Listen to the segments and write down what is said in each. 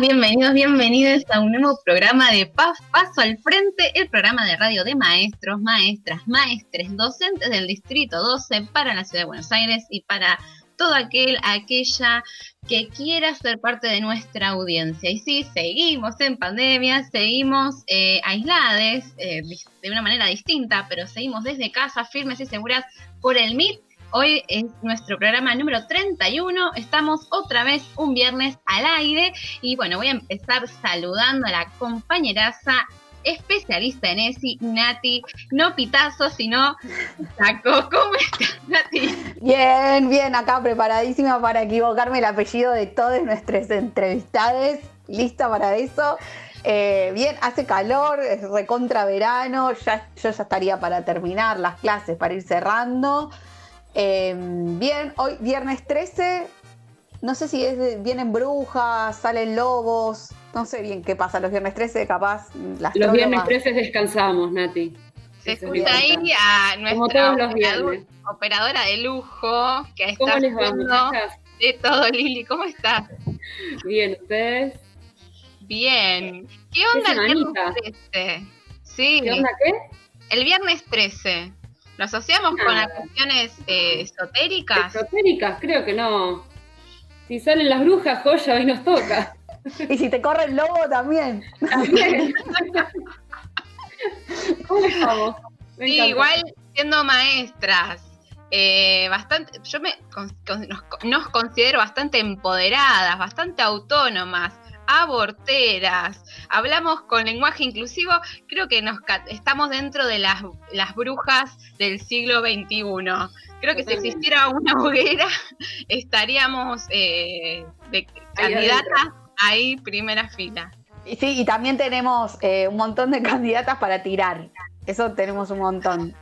Bienvenidos, bienvenidos a un nuevo programa de Paso al Frente, el programa de radio de maestros, maestras, maestres, docentes del Distrito 12 para la Ciudad de Buenos Aires y para todo aquel, aquella que quiera ser parte de nuestra audiencia. Y sí, seguimos en pandemia, seguimos eh, aisladas eh, de una manera distinta, pero seguimos desde casa, firmes y seguras por el MIT. Hoy es nuestro programa número 31. Estamos otra vez un viernes al aire. Y bueno, voy a empezar saludando a la compañeraza especialista en ESI, Nati, no pitazo, sino taco. ¿Cómo estás, Nati? Bien, bien, acá preparadísima para equivocarme el apellido de todos nuestros entrevistados. Lista para eso. Eh, bien, hace calor, es recontra verano, ya, yo ya estaría para terminar las clases, para ir cerrando. Em, bien, hoy viernes 13, no sé si es, vienen brujas, salen lobos, no sé bien qué pasa los viernes 13, capaz las Los viernes 13 descansamos, Nati. Se escucha ahí a nuestra operadora, de lujo que está haciendo de todo, Lili. ¿Cómo estás? Bien, ¿ustedes? Bien. ¿Qué onda el viernes 13? Sí. ¿Qué onda qué? El viernes 13. ¿Lo asociamos con las cuestiones eh, esotéricas? Esotéricas, creo que no. Si salen las brujas, joya, hoy nos toca. Y si te corre el lobo también. También. ¿Cómo estamos? sí, igual siendo maestras, eh, bastante, yo me nos, considero bastante empoderadas, bastante autónomas, aborteras, hablamos con lenguaje inclusivo, creo que nos estamos dentro de las, las brujas del siglo XXI. Creo que si existiera una hoguera, estaríamos eh, de candidatas ahí primera fila. Y sí, y también tenemos eh, un montón de candidatas para tirar. Eso tenemos un montón.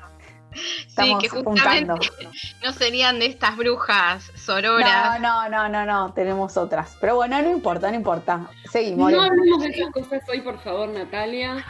Sí, que justamente no serían de estas brujas sororas. No, no, no, no, no, tenemos otras. Pero bueno, no importa, no importa. Seguimos. No hablemos de esas cosas hoy, por favor, Natalia.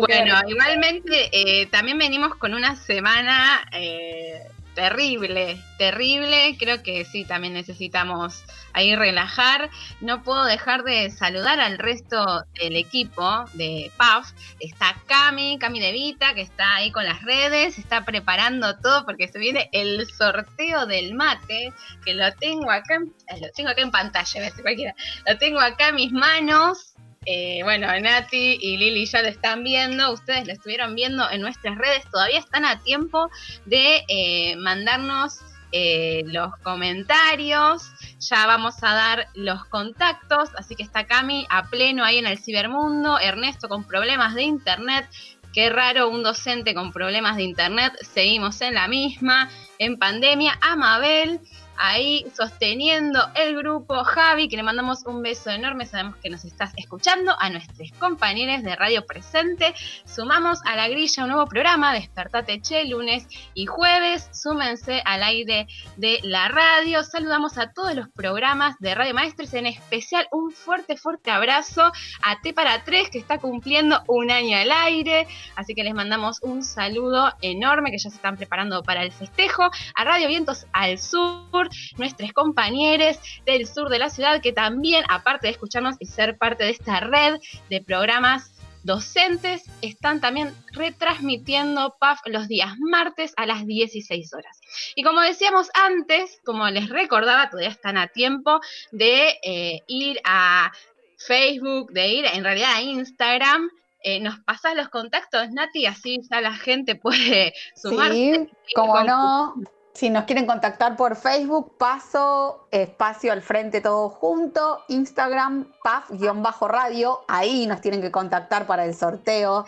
bueno, igualmente eh, también venimos con una semana eh, terrible, terrible. Creo que sí, también necesitamos ahí relajar. No puedo dejar de saludar al resto del equipo de PAF. Está Cami, Cami De Vita, que está ahí con las redes, está preparando todo porque se viene el sorteo del mate, que lo tengo acá, lo tengo acá en pantalla, cualquiera. Lo tengo acá en mis manos. Eh, bueno, Nati y Lili ya lo están viendo, ustedes lo estuvieron viendo en nuestras redes, todavía están a tiempo de eh, mandarnos eh, los comentarios, ya vamos a dar los contactos, así que está Cami a pleno ahí en el cibermundo, Ernesto con problemas de internet, qué raro un docente con problemas de internet, seguimos en la misma, en pandemia, Amabel ahí sosteniendo el grupo. Javi, que le mandamos un beso enorme, sabemos que nos estás escuchando, a nuestros compañeros de Radio Presente. Sumamos a la grilla un nuevo programa, Despertate Che, lunes y jueves. Súmense al aire de la radio. Saludamos a todos los programas de Radio Maestres, en especial un fuerte, fuerte abrazo a T para Tres, que está cumpliendo un año al aire. Así que les mandamos un saludo enorme, que ya se están preparando para el festejo. A Radio Vientos al Sur nuestros compañeros del sur de la ciudad que también, aparte de escucharnos y ser parte de esta red de programas docentes, están también retransmitiendo PAF los días martes a las 16 horas. Y como decíamos antes, como les recordaba, todavía están a tiempo de eh, ir a Facebook, de ir en realidad a Instagram. Eh, nos pasas los contactos, Nati, así ya la gente puede sumarse. Sí, como no, si nos quieren contactar por Facebook, paso espacio al frente todo junto, Instagram, paf-radio, ahí nos tienen que contactar para el sorteo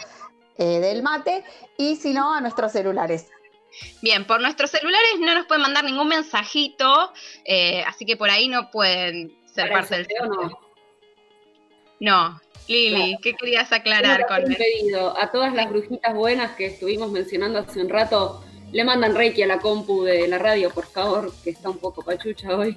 eh, del mate, y si no, a nuestros celulares. Bien, por nuestros celulares no nos pueden mandar ningún mensajito, eh, así que por ahí no pueden ser parte del sorteo. No, Lili, ¿qué querías aclarar con el pedido? A todas las brujitas buenas que estuvimos mencionando hace un rato, le mandan Reiki a la compu de la radio, por favor, que está un poco pachucha hoy.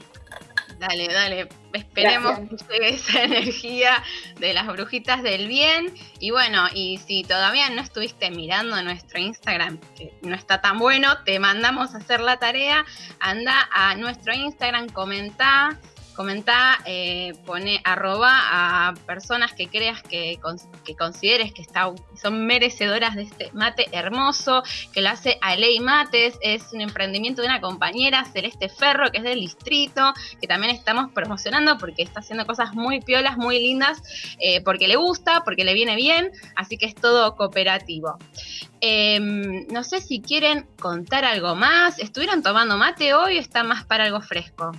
Dale, dale. Esperemos que esa energía de las brujitas del bien. Y bueno, y si todavía no estuviste mirando nuestro Instagram, que no está tan bueno, te mandamos a hacer la tarea. Anda a nuestro Instagram, comenta Comentá, eh, pone arroba a personas que creas que, que consideres que está, son merecedoras de este mate hermoso, que lo hace Alei Mates, es un emprendimiento de una compañera, Celeste Ferro, que es del distrito, que también estamos promocionando porque está haciendo cosas muy piolas, muy lindas, eh, porque le gusta, porque le viene bien, así que es todo cooperativo. Em, no sé si quieren contar algo más. ¿Estuvieron tomando mate hoy o está más para algo fresco?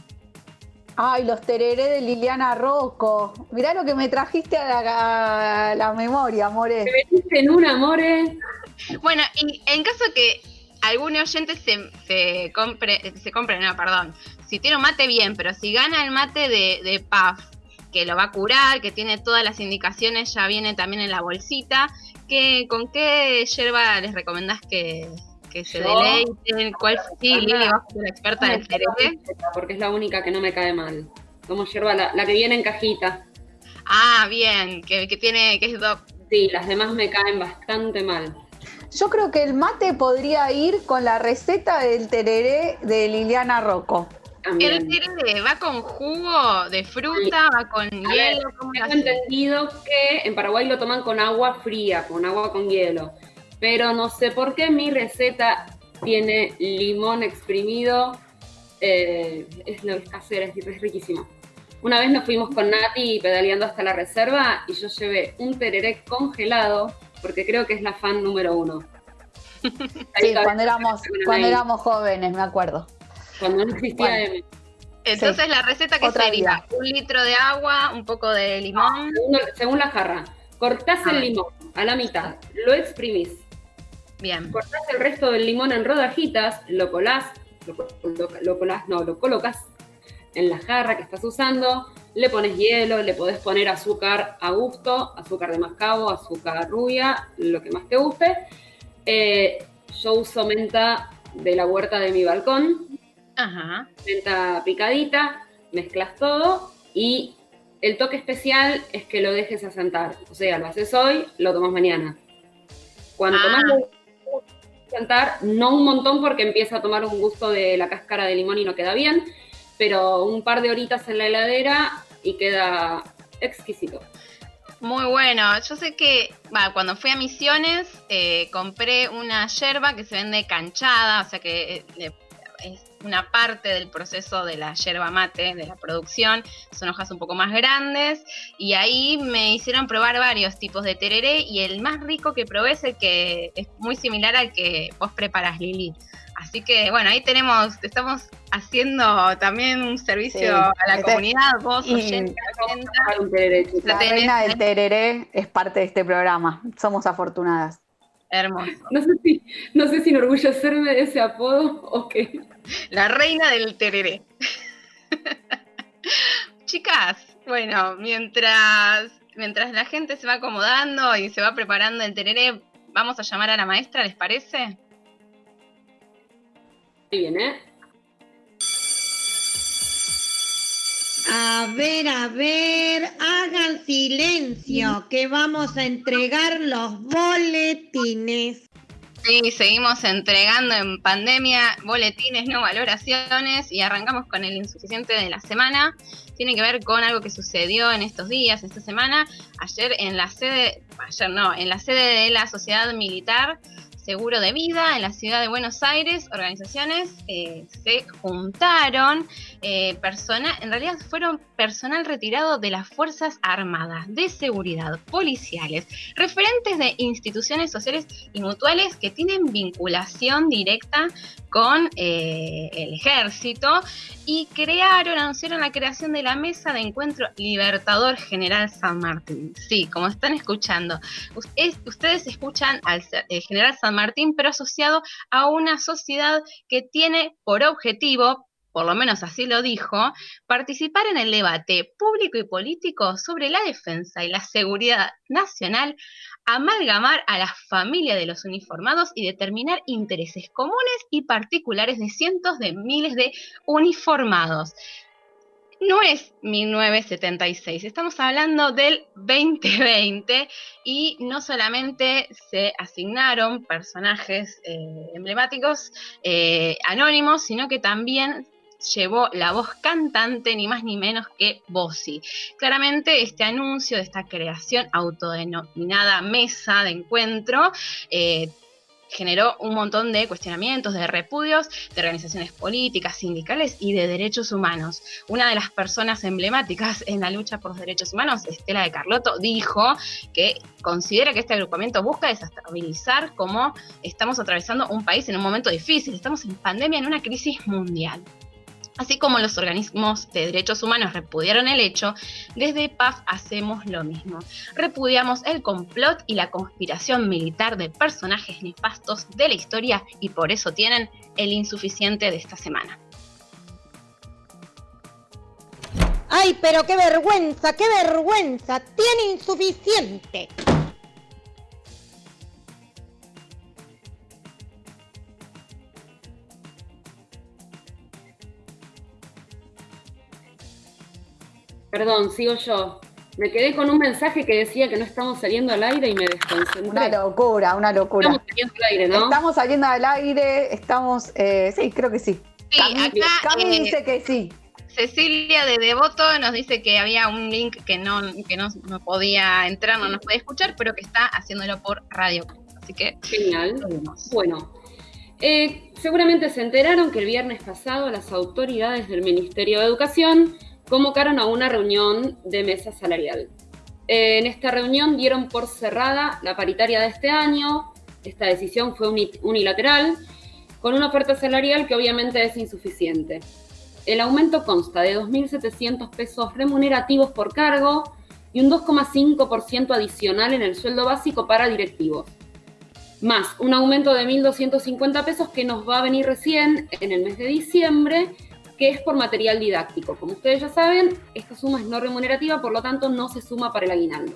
Ay, los tereré de Liliana Rocco. Mirá lo que me trajiste a la, memoria, amore. Me metiste en un amore. Bueno, y en caso que algún oyente se, se compre, se compre, no, perdón, si tiene un mate bien, pero si gana el mate de, de PAF, que lo va a curar, que tiene todas las indicaciones, ya viene también en la bolsita, ¿qué, ¿con qué yerba les recomendás que, que se deleiten? ¿Cuál sí, Lili, vas a ser la experta del tereré? Porque es la única que no me cae mal. Como yerba, la, que viene en cajita. Ah, bien, que, tiene, que es. Sí, las demás me caen bastante mal. Yo creo que el mate podría ir con la receta del tereré de Liliana Rocco. El tereré va con jugo de fruta, va con hielo. tengo entendido que en Paraguay lo toman con agua fría, con agua con hielo. Pero no sé por qué mi receta tiene limón exprimido. Eh, es lo casera, es, es riquísimo. Una vez nos fuimos con Nati pedaleando hasta la reserva y yo llevé un tereré congelado porque creo que es la fan número uno. sí, cuando éramos, cuando éramos jóvenes, me acuerdo. Cuando no existía M. Entonces la receta que sería un litro de agua, un poco de limón. según, la jarra. Cortás el limón a la mitad, lo exprimís. Bien. Cortás el resto del limón en rodajitas, lo colás, lo, colás, no, lo colocas en la jarra que estás usando, le pones hielo, le podés poner azúcar a gusto, azúcar de mascabo, azúcar rubia, lo que más te guste. Eh, yo uso menta de la huerta de mi balcón, Ajá. Menta picadita, mezclas todo y el toque especial es que lo dejes asentar. O sea, lo haces hoy, lo tomas mañana. Cuando tomas ah. lo asentar, no un montón porque empieza a tomar un gusto de la cáscara de limón y no queda bien, pero un par de horitas en la heladera y queda exquisito. Muy bueno. Yo sé que cuando fui a Misiones eh, compré una yerba que se vende canchada, o sea que eh, es una parte del proceso de la yerba mate, de la producción, son hojas un poco más grandes y ahí me hicieron probar varios tipos de tereré y el más rico que probé es el que es muy similar al que vos preparas Lili. Así que bueno, ahí tenemos, estamos haciendo también un servicio a la este, comunidad, vos oyente, La reina del tereré es parte de este programa, somos afortunadas. Hermoso. No sé si, no sé si enorgullecerme de ese apodo o qué. La reina del tereré. Chicas, bueno, mientras, mientras la gente se va acomodando y se va preparando el tereré, vamos a llamar a la maestra, ¿les parece? Muy bien, ¿eh? A ver, a ver, hagan silencio, que vamos a entregar los boletines. Sí, seguimos entregando en pandemia boletines, no valoraciones, y arrancamos con el insuficiente de la semana. Tiene que ver con algo que sucedió en estos días, esta semana. Ayer en la sede, ayer no, en la sede de la Sociedad Militar Seguro de Vida en la ciudad de Buenos Aires, organizaciones eh, se juntaron, eh, en realidad fueron personal retirado de las Fuerzas Armadas, de seguridad, policiales, referentes de instituciones sociales y mutuales que tienen vinculación directa con eh, el ejército y crearon, anunciaron la creación de la Mesa de Encuentro Libertador General San Martín. Sí, como están escuchando, ustedes escuchan al eh, General San Martín, pero asociado a una sociedad que tiene por objetivo, por lo menos así lo dijo, participar en el debate público y político sobre la defensa y la seguridad nacional, amalgamar a la familia de los uniformados y determinar intereses comunes y particulares de cientos de miles de uniformados. No es 1976, estamos hablando del 2020 y no solamente se asignaron personajes eh, emblemáticos eh, anónimos, sino que también llevó la voz cantante ni más ni menos que Bossi. Claramente este anuncio de esta creación autodenominada mesa de encuentro eh, generó un montón de cuestionamientos, de repudios de organizaciones políticas, sindicales y de derechos humanos. Una de las personas emblemáticas en la lucha por los derechos humanos, Estela de Carlotto, dijo que considera que este agrupamiento busca desestabilizar como estamos atravesando un país en un momento difícil, estamos en pandemia, en una crisis mundial. Así como los organismos de derechos humanos repudiaron el hecho, desde PAF hacemos lo mismo. Repudiamos el complot y la conspiración militar de personajes nefastos de la historia y por eso tienen el insuficiente de esta semana. ¡Ay, pero qué vergüenza, qué vergüenza! Tiene insuficiente. Perdón, sigo yo. Me quedé con un mensaje que decía que no estamos saliendo al aire y me desconcentré. Una locura, una locura. Estamos saliendo al aire, ¿no? Estamos saliendo al aire, estamos. Eh, sí, creo que sí. Sí, acá, Cami eh, dice que sí. Cecilia de Devoto nos dice que había un link que no, que no, no podía entrar, no nos puede escuchar, pero que está haciéndolo por radio. Así que Genial. lo vemos. Bueno, eh, seguramente se enteraron que el viernes pasado las autoridades del Ministerio de Educación convocaron a una reunión de mesa salarial. Eh, en esta reunión dieron por cerrada la paritaria de este año. Esta decisión fue uni- unilateral, con una oferta salarial que obviamente es insuficiente. El aumento consta de 2.700 pesos remunerativos por cargo y un 2,5% adicional en el sueldo básico para directivos más un aumento de 1.250 pesos que nos va a venir recién en el mes de diciembre, que es por material didáctico. Como ustedes ya saben, esta suma es no remunerativa, por lo tanto no se suma para el aguinaldo.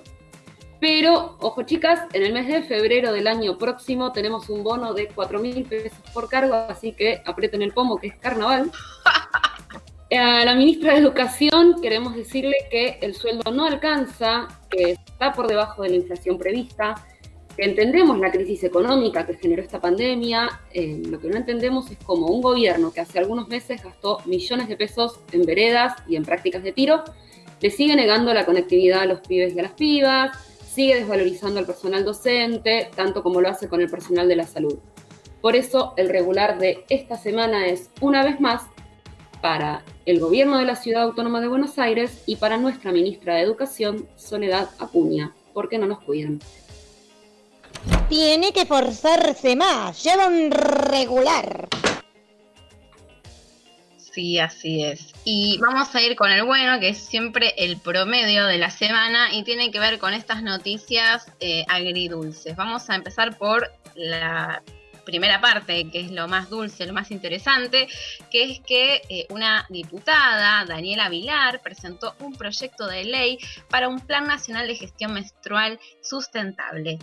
Pero, ojo chicas, en el mes de febrero del año próximo tenemos un bono de 4.000 pesos por cargo, así que aprieten el pomo que es carnaval. A la ministra de Educación queremos decirle que el sueldo no alcanza, que está por debajo de la inflación prevista, entendemos la crisis económica que generó esta pandemia, eh, lo que no entendemos es cómo un gobierno que hace algunos meses gastó millones de pesos en veredas y en prácticas de tiro, le sigue negando la conectividad a los pibes y a las pibas, sigue desvalorizando al personal docente, tanto como lo hace con el personal de la salud. Por eso el regular de esta semana es, una vez más, para el gobierno de la Ciudad Autónoma de Buenos Aires y para nuestra ministra de Educación, Soledad Acuña, porque no nos cuidan. Tiene que forzarse más. Lleva un regular. Sí, así es. Y vamos a ir con el bueno, que es siempre el promedio de la semana y tiene que ver con estas noticias eh, agridulces. Vamos a empezar por la primera parte, que es lo más dulce, lo más interesante, que es que eh, una diputada, Daniela Vilar, presentó un proyecto de ley para un Plan Nacional de Gestión Menstrual Sustentable.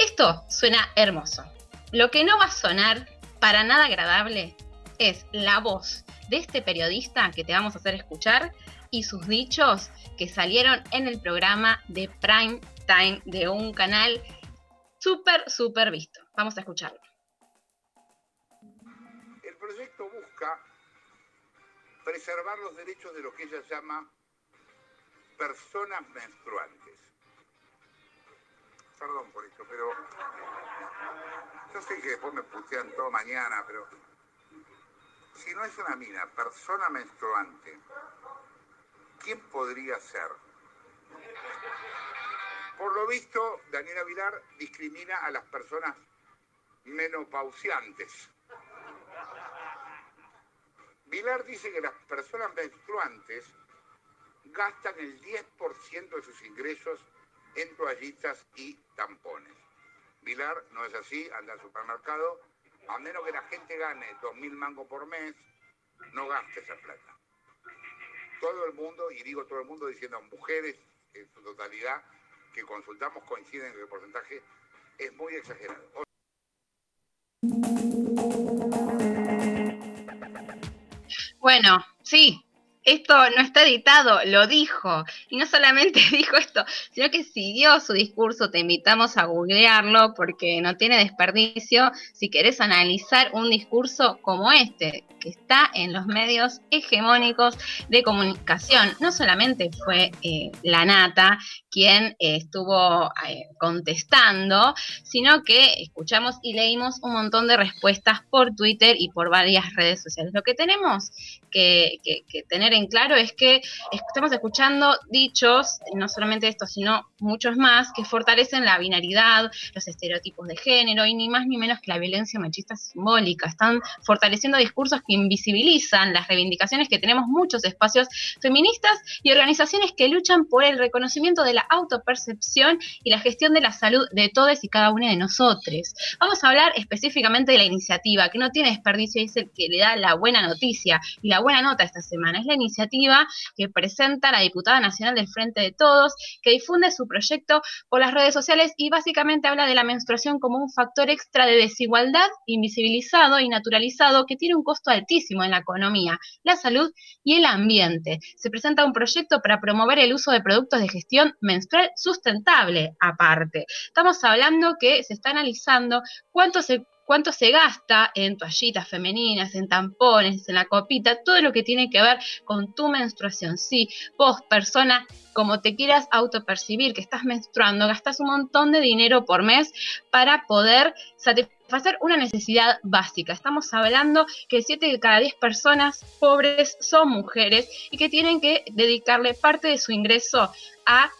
Esto suena hermoso. Lo que no va a sonar para nada agradable es la voz de este periodista que te vamos a hacer escuchar y sus dichos que salieron en el programa de Prime Time de un canal súper, súper visto. Vamos a escucharlo. El proyecto busca preservar los derechos de lo que ella llama personas menstruantes. Perdón por esto, pero yo sé que después me putean todo mañana, pero si no es una mina, persona menstruante, ¿quién podría ser? Por lo visto, Daniela Vilar discrimina a las personas menopausiantes. Vilar dice que las personas menstruantes gastan el 10% de sus ingresos en toallitas y tampones. Vilar no es así, anda al supermercado, a menos que la gente gane 2.000 mangos por mes, no gaste esa plata. Todo el mundo, y digo todo el mundo diciendo mujeres en su totalidad, que consultamos coinciden en que el porcentaje es muy exagerado. Bueno, sí, esto no está editado, lo dijo. Y no solamente dijo esto, sino que siguió su discurso. Te invitamos a googlearlo porque no tiene desperdicio si querés analizar un discurso como este, que está en los medios hegemónicos de comunicación. No solamente fue eh, la nata quien eh, estuvo eh, contestando, sino que escuchamos y leímos un montón de respuestas por Twitter y por varias redes sociales. Lo que tenemos que, tener en claro es que estamos escuchando dichos, no solamente esto, sino muchos más, que fortalecen la binaridad, los estereotipos de género y ni más ni menos que la violencia machista simbólica. Están fortaleciendo discursos que invisibilizan las reivindicaciones que tenemos muchos espacios feministas y organizaciones que luchan por el reconocimiento de la autopercepción y la gestión de la salud de todos y cada uno de nosotros. Vamos a hablar específicamente de la iniciativa, que no tiene desperdicio y es el que le da la buena noticia y la buena nota esta semana. Es la iniciativa que presenta la diputada nacional del Frente de Todos, que difunde su proyecto por las redes sociales y básicamente habla de la menstruación como un factor extra de desigualdad invisibilizado y naturalizado que tiene un costo en la economía, la salud y el ambiente. Se presenta un proyecto para promover el uso de productos de gestión menstrual sustentable aparte. Estamos hablando que se está analizando cuánto se cuánto se gasta en toallitas femeninas, en tampones, en la copita, todo lo que tiene que ver con tu menstruación. Si vos, persona, como te quieras autopercibir que estás menstruando, gastas un montón de dinero por mes para poder satisfacer una necesidad básica. Estamos hablando que 7 de cada 10 personas pobres son mujeres y que tienen que dedicarle parte de su ingreso a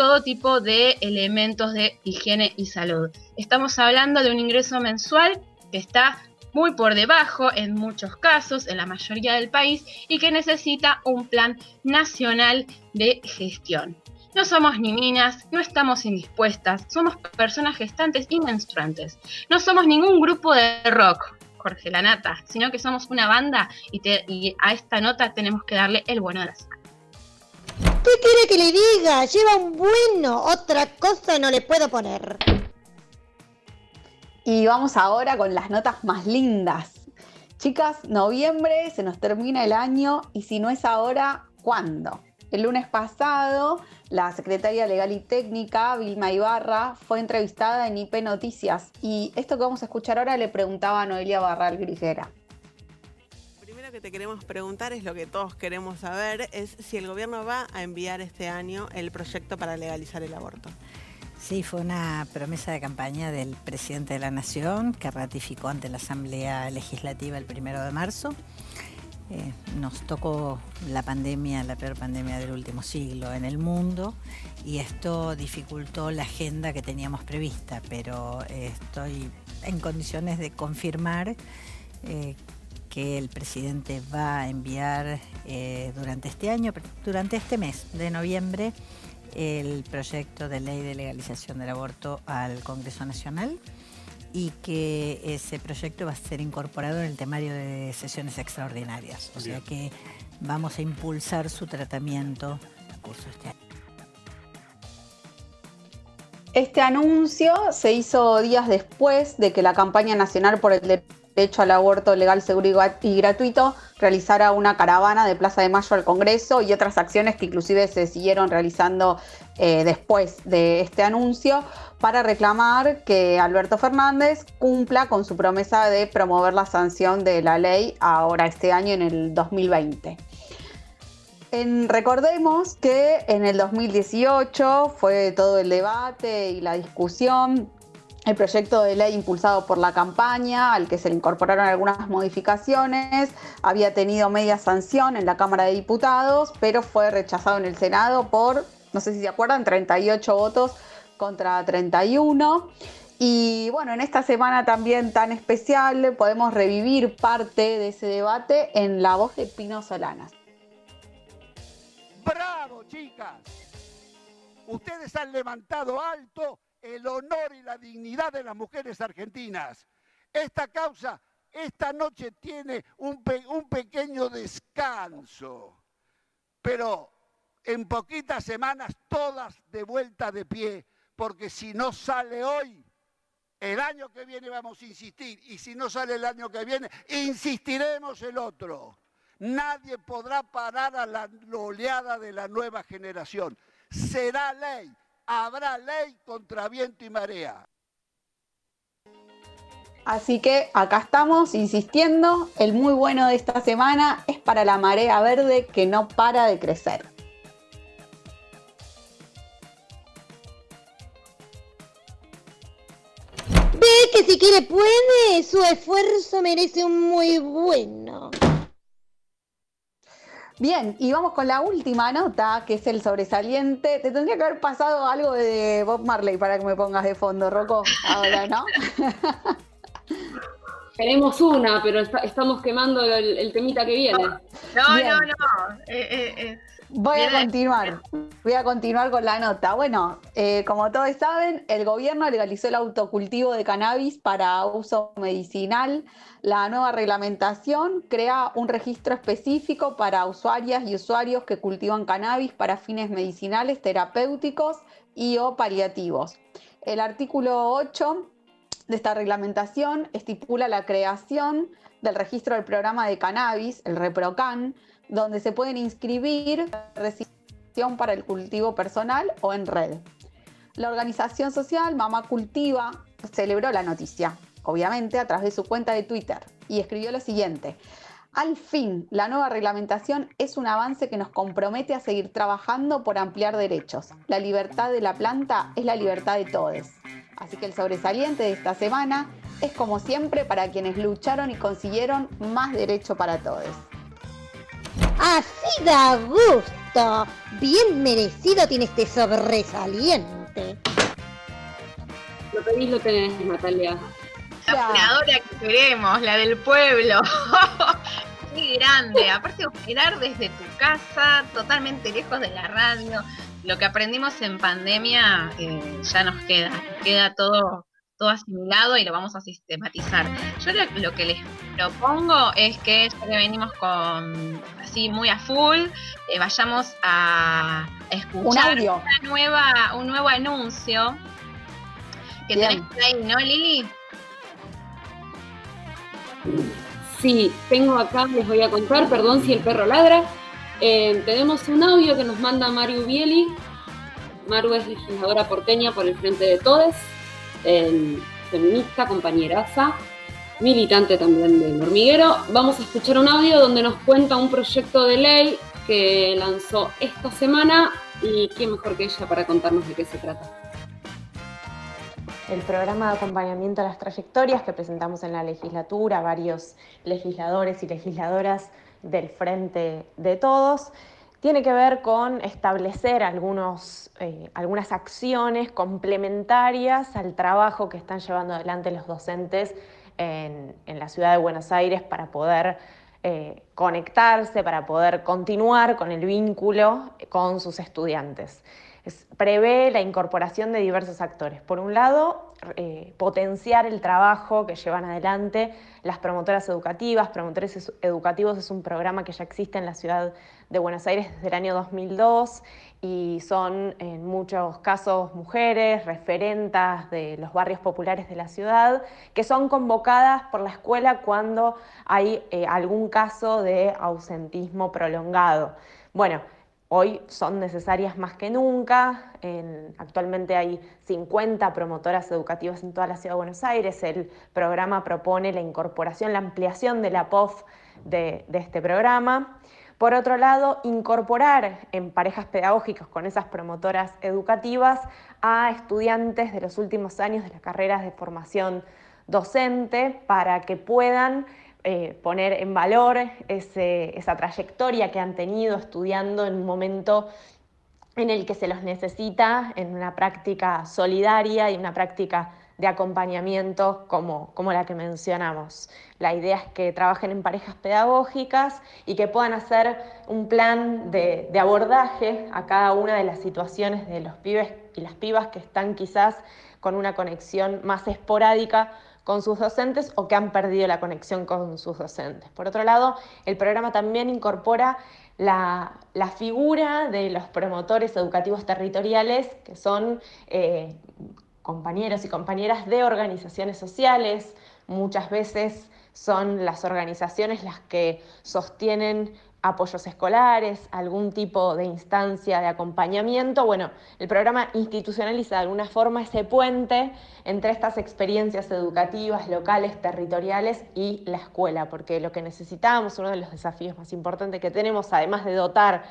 todo tipo de elementos de higiene y salud. Estamos hablando de un ingreso mensual que está muy por debajo en muchos casos, en la mayoría del país, y que necesita un plan nacional de gestión. No somos ni minas, no estamos indispuestas, somos personas gestantes y menstruantes. No somos ningún grupo de rock, Jorge Lanata, sino que somos una banda y, y a esta nota tenemos que darle el bueno de la semana. ¿Qué quiere que le diga? Lleva un bueno, otra cosa no le puedo poner. Y vamos ahora con las notas más lindas. Chicas, noviembre, se nos termina el año y si no es ahora, ¿cuándo? El lunes pasado, la secretaria legal y técnica, Vilma Ibarra, fue entrevistada en IP Noticias y esto que vamos a escuchar ahora le preguntaba a Noelia Barral Grigera que te queremos preguntar es lo que todos queremos saber, es si el gobierno va a enviar este año el proyecto para legalizar el aborto. Sí, fue una promesa de campaña del presidente de la Nación que ratificó ante la Asamblea Legislativa el primero de marzo. Eh, nos tocó la pandemia, la peor pandemia del último siglo en el mundo y esto dificultó la agenda que teníamos prevista, pero eh, estoy en condiciones de confirmar eh, que el presidente va a enviar eh, durante este año, durante este mes de noviembre, el proyecto de ley de legalización del aborto al Congreso Nacional y que ese proyecto va a ser incorporado en el temario de sesiones extraordinarias. O sea que vamos a impulsar su tratamiento a curso este año. Este anuncio se hizo días después de que la campaña nacional por el derecho al aborto legal, seguro y gratuito, realizara una caravana de Plaza de Mayo al Congreso y otras acciones que inclusive se siguieron realizando eh, después de este anuncio para reclamar que Alberto Fernández cumpla con su promesa de promover la sanción de la ley ahora este año en el 2020. recordemos que en el 2018 fue todo el debate y la discusión el proyecto de ley impulsado por la campaña, al que se le incorporaron algunas modificaciones, había tenido media sanción en la Cámara de Diputados, pero fue rechazado en el Senado por, no sé si se acuerdan, 38 votos contra 31. Y bueno, en esta semana también tan especial podemos revivir parte de ese debate en la voz de Pino Solanas. ¡Bravo, chicas! Ustedes han levantado alto el honor y la dignidad de las mujeres argentinas. Esta causa esta noche tiene un, pequeño descanso, pero en poquitas semanas todas de vuelta de pie, porque si no sale hoy, el año que viene vamos a insistir, y si no sale el año que viene, insistiremos el otro. Nadie podrá parar a la oleada de la nueva generación. Será ley, habrá ley contra viento y marea. Así que acá estamos insistiendo, el muy bueno de esta semana es para la marea verde que no para de crecer. Ve que si quiere puede, su esfuerzo merece un muy bueno. Bien, y vamos con la última nota, que es el sobresaliente. Te tendría que haber pasado algo de Bob Marley para que me pongas de fondo, Rocco, ahora, ¿no? Queremos una, pero estamos quemando el, temita que viene. No, no, no. Eh, eh, eh. Voy a continuar. Voy a continuar con la nota. Bueno, como todos saben, el gobierno legalizó el autocultivo de cannabis para uso medicinal. La nueva reglamentación crea un registro específico para usuarias y usuarios que cultivan cannabis para fines medicinales, terapéuticos y o paliativos. El artículo 8 de esta reglamentación estipula la creación del registro del programa de cannabis, el ReproCan, donde se pueden inscribir restricción para el cultivo personal o en red. La organización social Mamá Cultiva celebró la noticia, obviamente a través de su cuenta de Twitter, y escribió lo siguiente. Al fin, la nueva reglamentación es un avance que nos compromete a seguir trabajando por ampliar derechos. La libertad de la planta es la libertad de todos. Así que el sobresaliente de esta semana es como siempre para quienes lucharon y consiguieron más derecho para todos. Así da gusto. Bien merecido tiene este sobresaliente. Lo pedís, lo tenés, Natalia. La operadora que queremos, la del pueblo. Qué grande. Aparte, operar desde tu casa, totalmente lejos de la radio lo que aprendimos en pandemia eh, ya nos queda, queda todo, todo asimilado y lo vamos a sistematizar. Yo lo, que les propongo es que ya que venimos con así muy a full, eh, vayamos a escuchar un, una nueva, un nuevo anuncio que tenés ahí, ¿no, Lili? Sí, tengo acá, les voy a contar, perdón si el perro ladra. Eh, tenemos un audio que nos manda Mario Bieli. Maru es legisladora porteña por el Frente de Todes, feminista, compañeraza, militante también del hormiguero. Vamos a escuchar un audio donde nos cuenta un proyecto de ley que lanzó esta semana y quién mejor que ella para contarnos de qué se trata. El programa de acompañamiento a las trayectorias que presentamos en la legislatura, varios legisladores y legisladoras del Frente de Todos, tiene que ver con establecer algunos, eh, algunas acciones complementarias al trabajo que están llevando adelante los docentes en, la ciudad de Buenos Aires para poder eh, conectarse, para poder continuar con el vínculo con sus estudiantes prevé la incorporación de diversos actores. Por un lado, eh, potenciar el trabajo que llevan adelante las promotoras educativas. Promotores Educativos es un programa que ya existe en la ciudad de Buenos Aires desde el año 2002 y son en muchos casos mujeres, referentas de los barrios populares de la ciudad, que son convocadas por la escuela cuando hay eh, algún caso de ausentismo prolongado. Bueno, Hoy son necesarias más que nunca. actualmente hay 50 promotoras educativas en toda la ciudad de Buenos Aires. El programa propone la incorporación, la ampliación de la POF de, este programa. Por otro lado, incorporar en parejas pedagógicas con esas promotoras educativas a estudiantes de los últimos años de las carreras de formación docente para que puedan eh, poner en valor esa trayectoria que han tenido estudiando en un momento en el que se los necesita en una práctica solidaria y una práctica de acompañamiento como, como la que mencionamos. La idea es que trabajen en parejas pedagógicas y que puedan hacer un plan de, de abordaje a cada una de las situaciones de los pibes y las pibas que están quizás con una conexión más esporádica con sus docentes o que han perdido la conexión con sus docentes. Por otro lado, el programa también incorpora la, figura de los promotores educativos territoriales, que son eh, compañeros y compañeras de organizaciones sociales, muchas veces son las organizaciones las que sostienen apoyos escolares, algún tipo de instancia de acompañamiento. Bueno, el programa institucionaliza de alguna forma ese puente entre estas experiencias educativas, locales, territoriales y la escuela, porque lo que necesitamos, uno de los desafíos más importantes que tenemos, además de dotar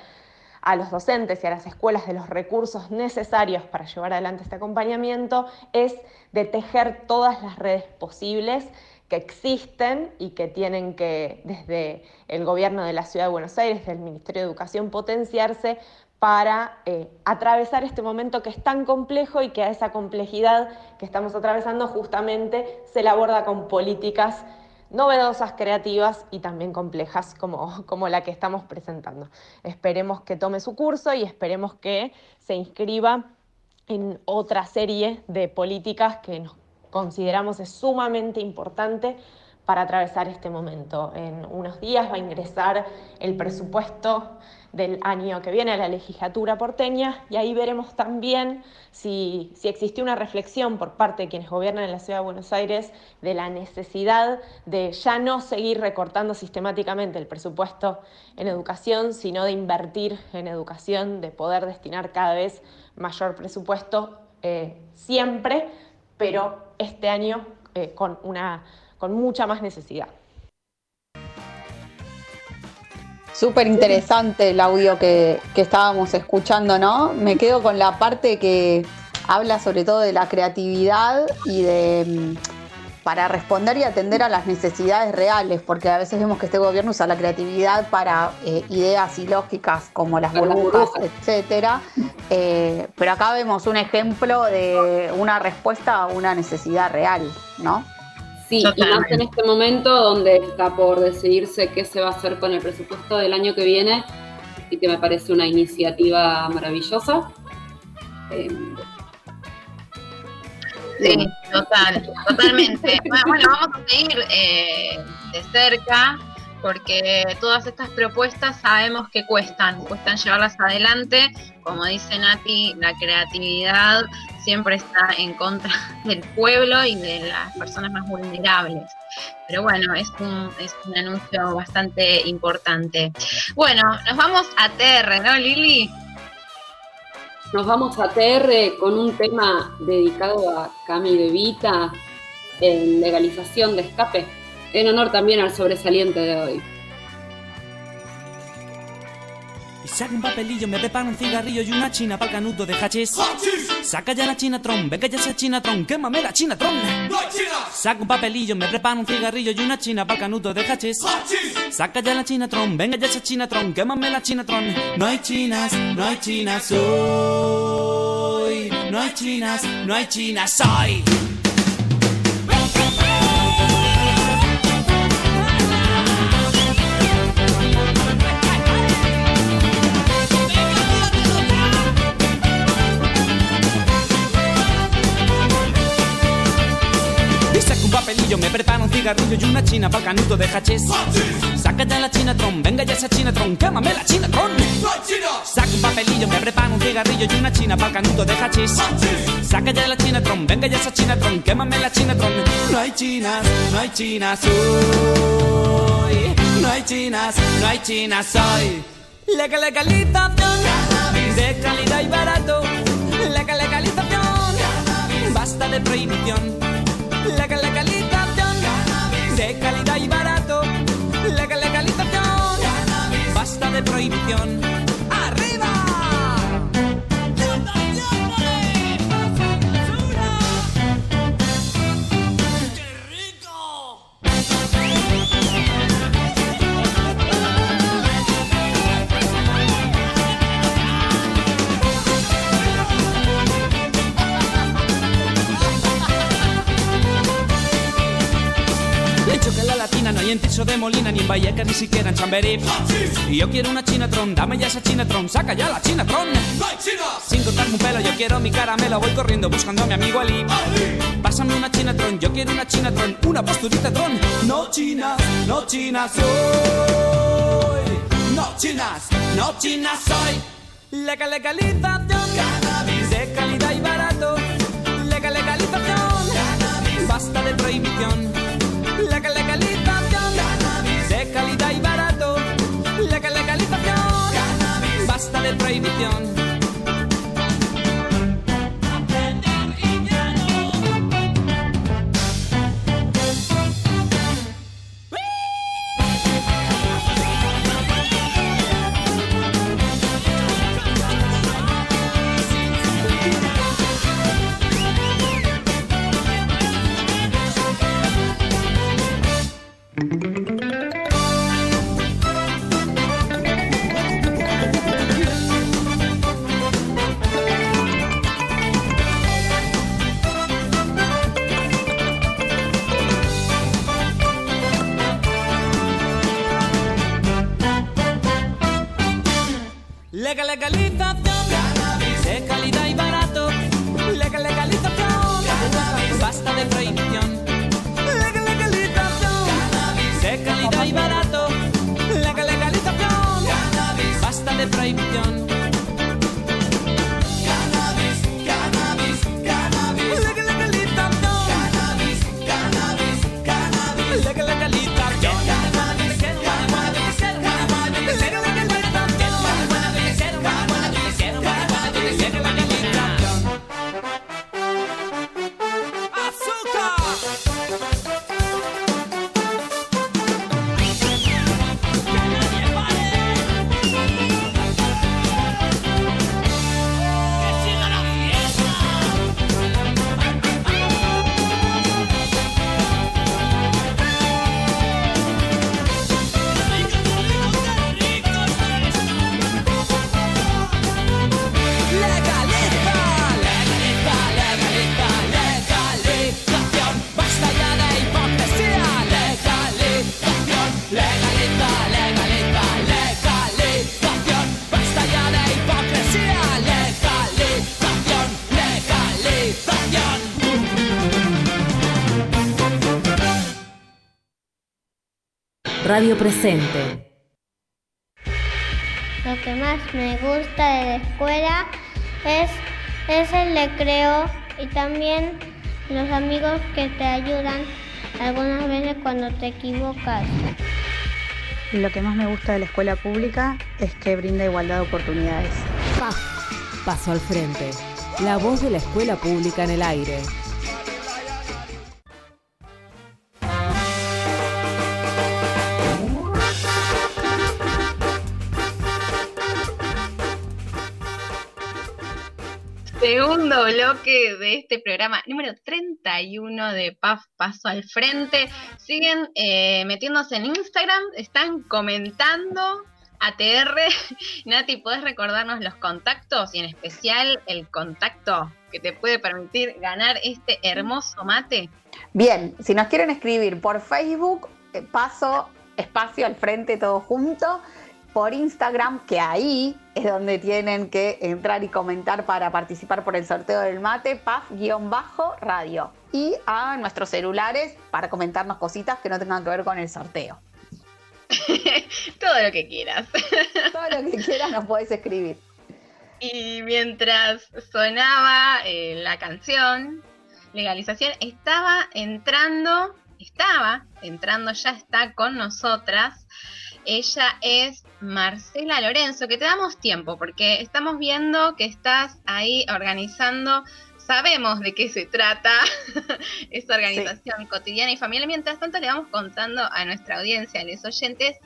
a los docentes y a las escuelas de los recursos necesarios para llevar adelante este acompañamiento, es de tejer todas las redes posibles que existen y que tienen que, desde el gobierno de la Ciudad de Buenos Aires, desde el Ministerio de Educación, potenciarse para eh, atravesar este momento que es tan complejo y que a esa complejidad que estamos atravesando justamente se la aborda con políticas novedosas, creativas y también complejas como, como la que estamos presentando. Esperemos que tome su curso y esperemos que se inscriba en otra serie de políticas que nos consideramos es sumamente importante para atravesar este momento. En unos días va a ingresar el presupuesto del año que viene a la legislatura porteña y ahí veremos también si, si existió una reflexión por parte de quienes gobiernan en la ciudad de Buenos Aires de la necesidad de ya no seguir recortando sistemáticamente el presupuesto en educación, sino de invertir en educación, de poder destinar cada vez mayor presupuesto eh, siempre pero este año eh, con, una, con mucha más necesidad. Súper interesante el audio que, que, estábamos escuchando, ¿no? Me quedo con la parte que habla sobre todo de la creatividad y de mm, para responder y atender a las necesidades reales, porque a veces vemos que este gobierno usa la creatividad para eh, ideas ilógicas como las burbujas, etcétera. Eh, pero acá vemos un ejemplo de una respuesta a una necesidad real, ¿no? Sí, y más en este momento donde está por decidirse qué se va a hacer con el presupuesto del año que viene, y que me parece una iniciativa maravillosa. Eh, Sí, total, totalmente. Bueno, vamos a seguir eh, de cerca porque todas estas propuestas sabemos que cuestan, cuestan llevarlas adelante. Como dice Nati, la creatividad siempre está en contra del pueblo y de las personas más vulnerables. Pero bueno, es un, es un anuncio bastante importante. Bueno, nos vamos a TR, ¿no, Lili? Nos vamos a TR con un tema dedicado a Cami de Vita en legalización de escape, en honor también al sobresaliente de hoy. Saca un papelillo, me preparo un cigarrillo y una china para el canuto de hachís. Saca ya la chinatron, venga ya esa chinatron, quémame la chinatron. Saca un papelillo, me preparo un cigarrillo y una china para el canuto de hachís. Saca ya la chinatron, venga ya esa chinatron, quémame la chinatron. No hay chinas, no hay chinas hoy. No hay chinas, no hay chinas hoy. Me preparo un cigarrillo y una china para el canuto de hachís. Saca ya la chinatron, venga ya esa chinatron, quémame la chinatron. Saca un papelillo, me preparo un cigarrillo y una china para el canuto de hachís. Saca ya la chinatron, venga ya esa chinatron, quémame la chinatron. No hay chinas, no hay chinas hoy. No hay chinas, no hay chinas hoy. Legal legalización de calidad y barato. Legal legalización, basta de prohibición la legalización de calidad y barato. Legalización basta de prohibición. No hay en Tiso de Molina, ni en Vallecas, ni siquiera en Chamberí. Y yo quiero una Chinatron, dame ya esa Chinatron, saca ya la Chinatron. Sin cortarme un pelo, yo quiero mi caramelo, voy corriendo buscando a mi amigo Ali. Pásame una Chinatron, yo quiero una Chinatron, una posturita tron. No chinas, no chinas soy. No chinas, no chinas soy. Legal legalización, cannabis de calidad y barato. Legal legalización, cannabis basta de prohibición La legalización prohibición. Radio Presente. Lo que más me gusta de la escuela es, es el recreo y también los amigos que te ayudan algunas veces cuando te equivocas. Lo que más me gusta de la escuela pública es que brinda igualdad de oportunidades. Paso al frente. La voz de la escuela pública en el aire. Bloque de este programa número 31 de PAF Paso al Frente. Siguen eh, metiéndose en Instagram, están comentando ATR. Nati, ¿puedes recordarnos los contactos y en especial el contacto que te puede permitir ganar este hermoso mate? Bien, si nos quieren escribir por Facebook, eh, paso espacio al frente todo junto. Por Instagram, que ahí es donde tienen que entrar y comentar para participar por el sorteo del mate, paf-radio. Y a nuestros celulares para comentarnos cositas que no tengan que ver con el sorteo. Todo lo que quieras. Todo lo que quieras nos puedes escribir. Y mientras sonaba eh, la canción, legalización, estaba entrando, estaba entrando, ya está con nosotras. Ella es Marcela Lorenzo, que te damos tiempo porque estamos viendo que estás ahí organizando, sabemos de qué se trata esta organización cotidiana y familiar. Mientras tanto le vamos contando a nuestra audiencia, a los oyentes,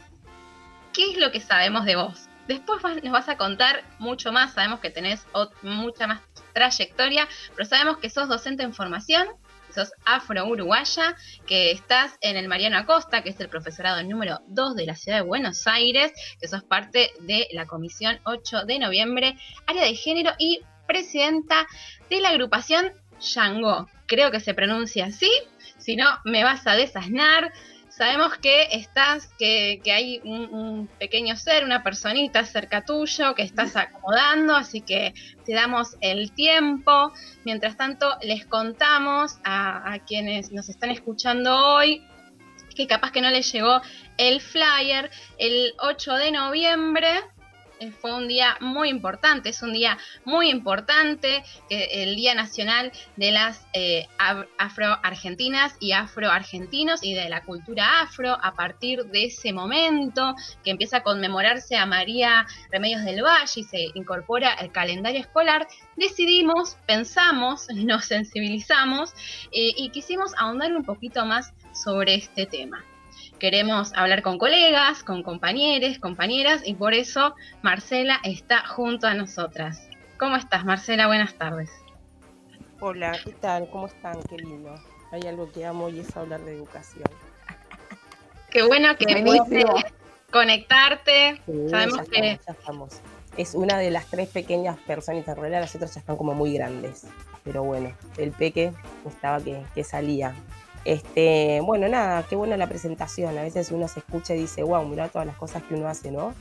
qué es lo que sabemos de vos. Después vas- nos vas a contar mucho más, sabemos que tenés mucha más trayectoria, pero sabemos que sos docente en formación, sos afro-uruguaya, que estás en el Mariano Acosta, que es el profesorado número 2 de la ciudad de Buenos Aires, que sos parte de la comisión 8 de noviembre, área de género y presidenta de la agrupación Yango. Creo que se pronuncia así, si no me vas a desasnar. Sabemos que estás, que, que hay un, un pequeño ser, una personita cerca tuyo que estás acomodando, así que te damos el tiempo. Mientras tanto, les contamos a, a quienes nos están escuchando hoy que capaz que no les llegó el flyer. El 8 de noviembre fue un día muy importante, es un día muy importante, el Día Nacional de las eh, Afro-Argentinas y Afro-Argentinos y de la cultura afro, a partir de ese momento que empieza a conmemorarse a María Remedios del Valle y se incorpora el calendario escolar, decidimos, pensamos, nos sensibilizamos eh, y quisimos ahondar un poquito más sobre este tema queremos hablar con colegas, con compañeros, compañeras, y por eso Marcela está junto a nosotras. ¿Cómo estás, Marcela? Buenas tardes. Hola, ¿qué tal? ¿Cómo están? Qué lindo. Hay algo que amo y es hablar de educación. Qué bueno que pudiste conectarte. Sabemos que... estamos. Es una de las tres pequeñas personas en realidad las otras ya están como muy grandes. Pero bueno, el peque estaba que, que salía. Este, bueno, nada, qué buena la presentación. A veces uno se escucha y dice, wow, mira todas las cosas que uno hace, ¿no?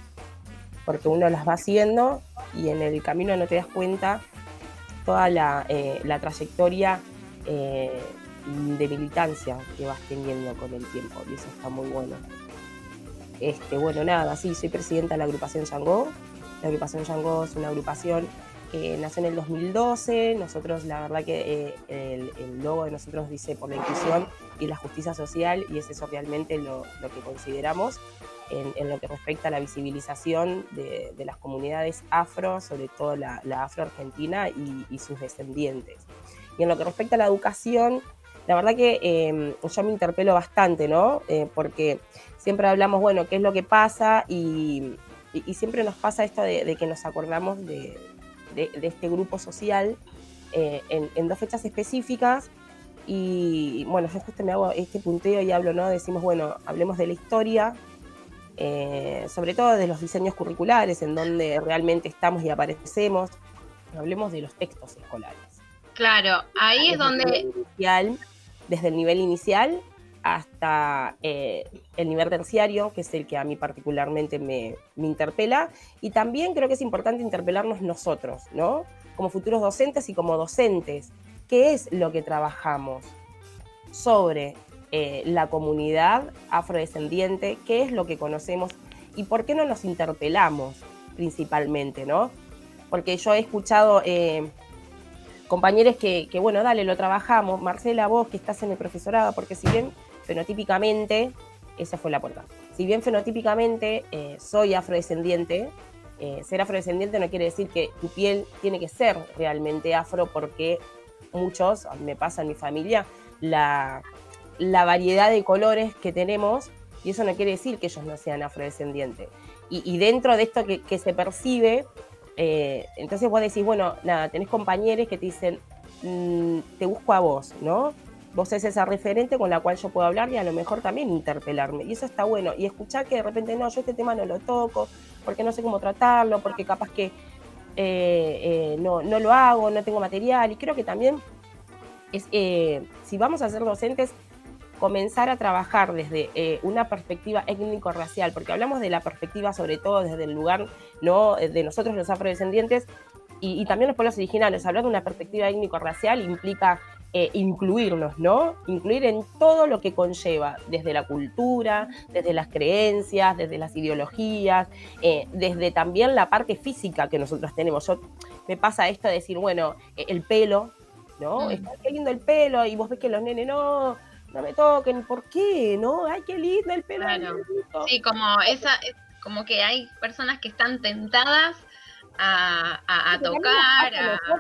Porque uno las va haciendo y en el camino no te das cuenta toda la, eh, trayectoria eh, de militancia que vas teniendo con el tiempo y eso está muy bueno. Este, bueno, nada, sí, soy presidenta de la agrupación Yango. La agrupación Yango es una agrupación nació en el 2012. Nosotros, la verdad que eh, el, logo de nosotros dice por la inclusión y la justicia social y es eso realmente lo, que consideramos en, lo que respecta a la visibilización de, las comunidades afro, sobre todo la, afro-argentina y, sus descendientes. Y en lo que respecta a la educación, la verdad que em, yo me interpelo bastante, ¿no? Eh, porque siempre hablamos, bueno, qué es lo que pasa y, siempre nos pasa esto de que nos acordamos de, de, este grupo social eh, en, dos fechas específicas. Y bueno, yo justo me hago este punteo y hablo, ¿no? Decimos, bueno, hablemos de la historia, eh, sobre todo de los diseños curriculares, en donde realmente estamos y aparecemos. Hablemos de los textos escolares. Claro, ahí es donde... desde el nivel inicial hasta eh, el nivel terciario, que es el que a mí particularmente me, interpela. Y también creo que es importante interpelarnos nosotros, ¿no? Como futuros docentes y como docentes. ¿Qué es lo que trabajamos sobre eh, la comunidad afrodescendiente? ¿Qué es lo que conocemos? ¿Y por qué no nos interpelamos principalmente, no? Porque yo he escuchado... Eh, compañeros que, que, bueno, dale, lo trabajamos. Marcela, vos que estás en el profesorado, porque si bien fenotípicamente, esa fue la puerta. Si bien fenotípicamente eh, soy afrodescendiente, eh, ser afrodescendiente no quiere decir que tu piel tiene que ser realmente afro porque muchos, me pasa en mi familia, la, variedad de colores que tenemos, y eso no quiere decir que ellos no sean afrodescendientes. Y, dentro de esto que, se percibe, eh, entonces vos decís, bueno, nada, tenés compañeros que te dicen, mm, te busco a vos, ¿no? Vos es esa referente con la cual yo puedo hablar y a lo mejor también interpelarme. Y eso está bueno. Y escuchar que de repente, no, yo este tema no lo toco, porque no sé cómo tratarlo, porque capaz que eh, eh, no, no, lo hago, no tengo material. Y creo que también es, eh, si vamos a ser docentes, comenzar a trabajar desde una perspectiva étnico-racial, porque hablamos de la perspectiva sobre todo desde el lugar ¿no? de nosotros los afrodescendientes y, y también los pueblos originales. Hablar de una perspectiva étnico-racial implica eh, incluirnos, ¿no? Incluir en todo lo que conlleva, desde la cultura, desde las creencias, desde las ideologías, eh, desde también la parte física que nosotros tenemos. Yo me pasa esto de decir, bueno, eh, el pelo, ¿no? Mm. Está qué lindo el pelo, y vos ves que los nenes no, no me toquen, ¿por qué? ¿No? Ay, qué lindo el pelo. Sí, como esa, como que hay personas que están tentadas a, a, a tocar.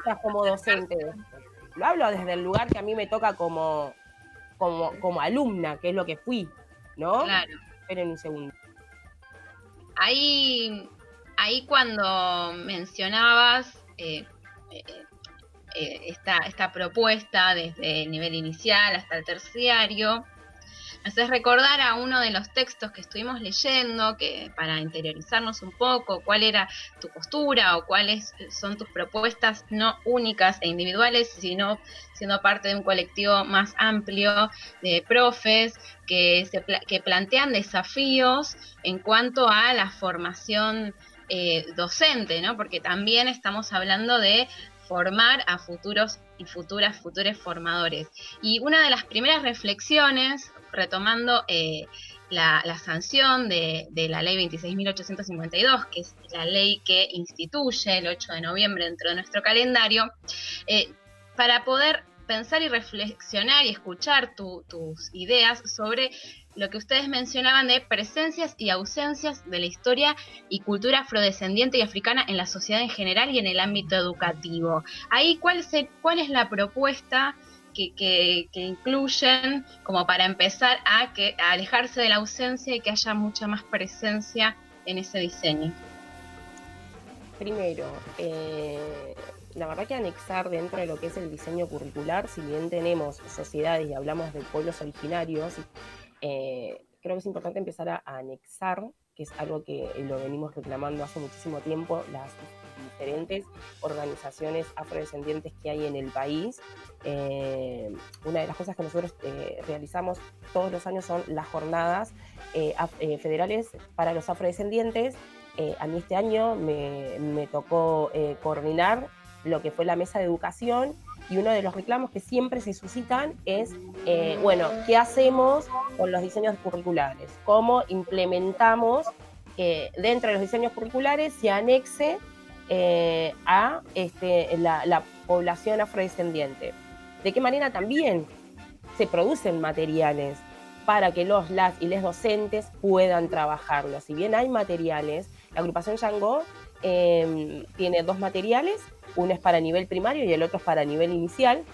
A, como docentes lo hablo desde el lugar que a mí me toca como, como, como alumna, que es lo que fui, ¿no? Claro. Esperen un segundo. Ahí, ahí cuando mencionabas eh, eh, eh, esta, esta propuesta desde el nivel inicial hasta el terciario, haces recordar a uno de los textos que estuvimos leyendo, que para interiorizarnos un poco cuál era tu postura o cuáles son tus propuestas no únicas e individuales, sino siendo parte de un colectivo más amplio de profes que, se, que plantean desafíos en cuanto a la formación eh, docente, ¿no? Porque también estamos hablando de formar a futuros y futuras, futuros formadores. Y una de las primeras reflexiones retomando eh, la, sanción de, la ley 26.852, que es la ley que instituye el 8 de noviembre dentro de nuestro calendario, eh, para poder pensar y reflexionar y escuchar tus ideas sobre lo que ustedes mencionaban de presencias y ausencias de la historia y cultura afrodescendiente y africana en la sociedad en general y en el ámbito educativo. Ahí, ¿cuál, cuál es la propuesta que, incluyen como para empezar a, que, alejarse de la ausencia y que haya mucha más presencia en ese diseño? Primero, eh, la verdad que anexar dentro de lo que es el diseño curricular, si bien tenemos sociedades y hablamos de pueblos originarios, eh, creo que es importante empezar a, anexar, que es algo que lo venimos reclamando hace muchísimo tiempo, las diferentes organizaciones afrodescendientes que hay en el país. Eh, una de las cosas que nosotros eh, realizamos todos los años son las jornadas federales para los afrodescendientes. a mí este año me, me tocó coordinar lo que fue la mesa de educación y uno de los reclamos que siempre se suscitan es, eh, bueno, ¿qué hacemos con los diseños curriculares? ¿Cómo implementamos que dentro de los diseños curriculares se anexe eh, a este, la, población afrodescendiente? ¿De qué manera también se producen materiales para que los, las y les docentes puedan trabajarlos? Si bien hay materiales, la agrupación Yango eh, tiene dos materiales uno es para nivel primario y el otro es para nivel inicial,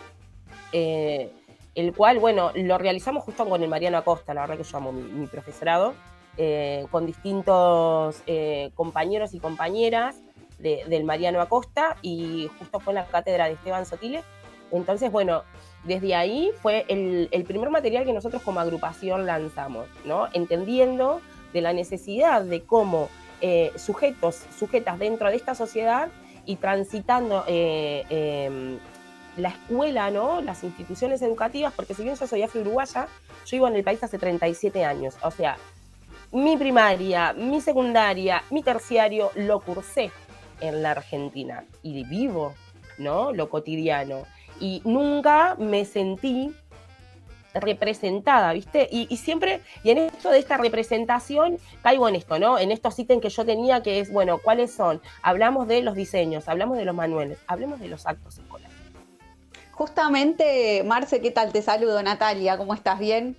eh, el cual, bueno, lo realizamos justo con el Mariano Acosta, la verdad que yo amo mi, profesorado, eh, con distintos compañeros y compañeras del Mariano Acosta y justo fue en la cátedra de Esteban Sotile. Entonces, bueno, desde ahí fue el, primer material que nosotros como agrupación lanzamos, ¿no? Entendiendo de la necesidad de cómo sujetos, sujetas dentro de esta sociedad y transitando eh, em, la escuela, ¿no? Las instituciones educativas, porque si bien yo soy afro-uruguaya, yo vivo en el país hace 37 años. O sea, mi primaria, mi secundaria, mi terciario lo cursé en la Argentina y vivo, ¿no? Lo cotidiano. Y nunca me sentí representada, ¿viste? Y, siempre, y en esto de esta representación, caigo en esto, ¿no? En estos ítems que yo tenía, que es, bueno, ¿cuáles son? Hablamos de los diseños, hablamos de los manuales, hablemos de los actos escolares. Justamente, Marce, ¿qué tal? Te saludo, Natalia, ¿cómo estás? ¿Bien?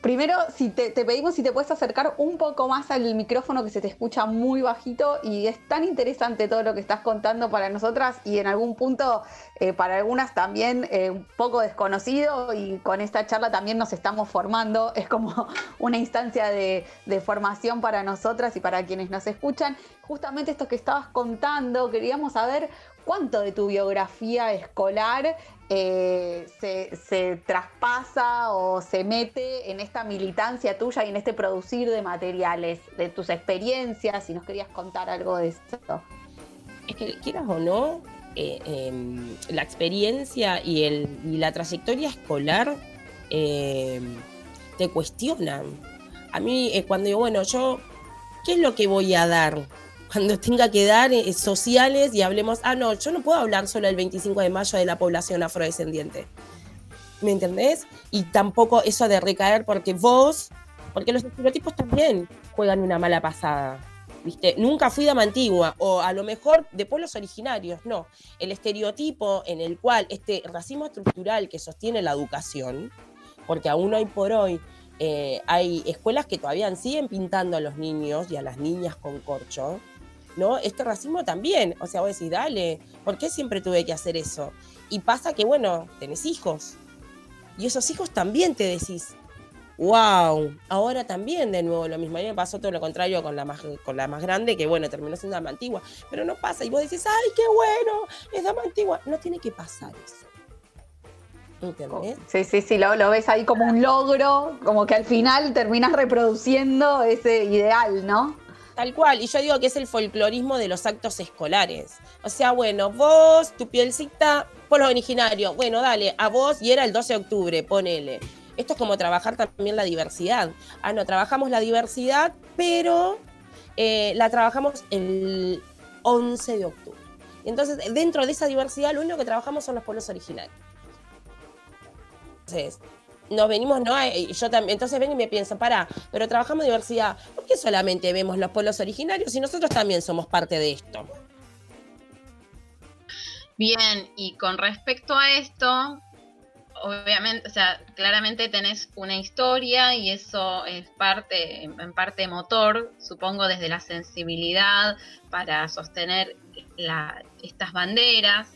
Primero, si te, pedimos si te puedes acercar un poco más al micrófono que se te escucha muy bajito y es tan interesante todo lo que estás contando para nosotras y en algún punto eh, para algunas también eh, un poco desconocido y con esta charla también nos estamos formando. Es como una instancia de, de formación para nosotras y para quienes nos escuchan. Justamente esto que estabas contando, queríamos saber cuánto de tu biografía escolar eh, se, traspasa o se mete en esta militancia tuya y en este producir de materiales, de tus experiencias, si nos querías contar algo de esto. Es que quieras o no, eh, em, la experiencia y, el, la trayectoria escolar em, te cuestionan. A mí, eh, cuando digo, bueno, yo, ¿qué es lo que voy a dar? Cuando tenga que dar eh, sociales y hablemos, ah, no, yo no puedo hablar solo el 25 de mayo de la población afrodescendiente. ¿Me entendés? Y tampoco eso de recaer porque vos, porque los estereotipos también juegan una mala pasada. ¿Viste? Nunca fui dama antigua, o a lo mejor de pueblos originarios, no. El estereotipo en el cual este racismo estructural que sostiene la educación, porque aún hoy por hoy eh, hay escuelas que todavía siguen pintando a los niños y a las niñas con corcho, ¿no? Este racismo también, o sea, vos decís, dale, ¿por qué siempre tuve que hacer eso? Y pasa que, bueno, tenés hijos, y esos hijos también te decís, wow, ahora también de nuevo lo mismo. A mí me pasó todo lo contrario con la más, con la más grande, que bueno, terminó siendo dama antigua, pero no pasa, y vos decís, ay, qué bueno, es dama antigua. No tiene que pasar eso. ¿Entendés? Sí, sí, sí, lo, lo ves ahí como un logro, como que al final terminas reproduciendo ese ideal, ¿no? Tal cual, y yo digo que es el folclorismo de los actos escolares. O sea, bueno, vos, tu pielcita, pueblo originario, bueno, dale, a vos, y era el 12 de octubre, ponele. Esto es como trabajar también la diversidad. Ah, no, trabajamos la diversidad, pero eh, la trabajamos el 11 de octubre. Entonces, dentro de esa diversidad, lo único que trabajamos son los pueblos originarios. Entonces, nos venimos, ¿no? Eh, Yo también, entonces ven y me pienso, para, pero trabajamos diversidad, ¿por qué solamente vemos los pueblos originarios y nosotros también somos parte de esto? Bien, y con respecto a esto, obviamente, o sea, claramente tenés una historia y eso es parte, en parte motor, supongo, desde la sensibilidad para sostener estas banderas.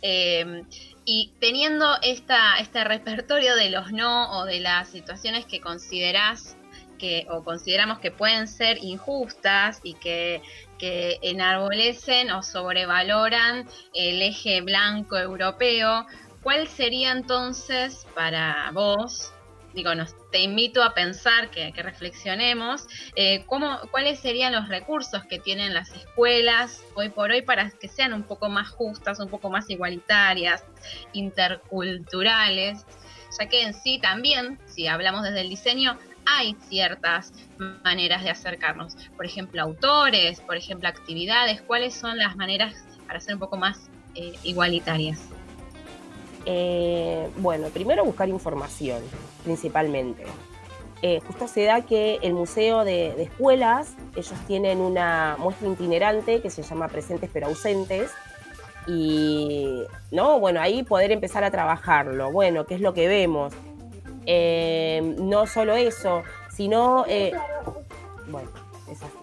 Eh, y teniendo esta, este repertorio de los no o de las situaciones que considerás que, o consideramos que pueden ser injustas y que, que enarbolecen o sobrevaloran el eje blanco europeo, ¿cuál sería entonces para vos digo, nos, te invito a pensar, que, reflexionemos, eh, cómo, cuáles serían los recursos que tienen las escuelas hoy por hoy para que sean un poco más justas, un poco más igualitarias, interculturales, ya que en sí también, si hablamos desde el diseño, hay ciertas maneras de acercarnos. Por ejemplo, autores, por ejemplo, actividades, ¿cuáles son las maneras para ser un poco más eh, igualitarias? Eh, bueno, primero buscar información, principalmente. Eh, justo se da que el Museo de, Escuelas, ellos tienen una muestra itinerante que se llama Presentes pero ausentes. Y, ¿no? Bueno, ahí poder empezar a trabajarlo. Bueno, ¿qué es lo que vemos? Eh, no solo eso, sino... bueno, es así.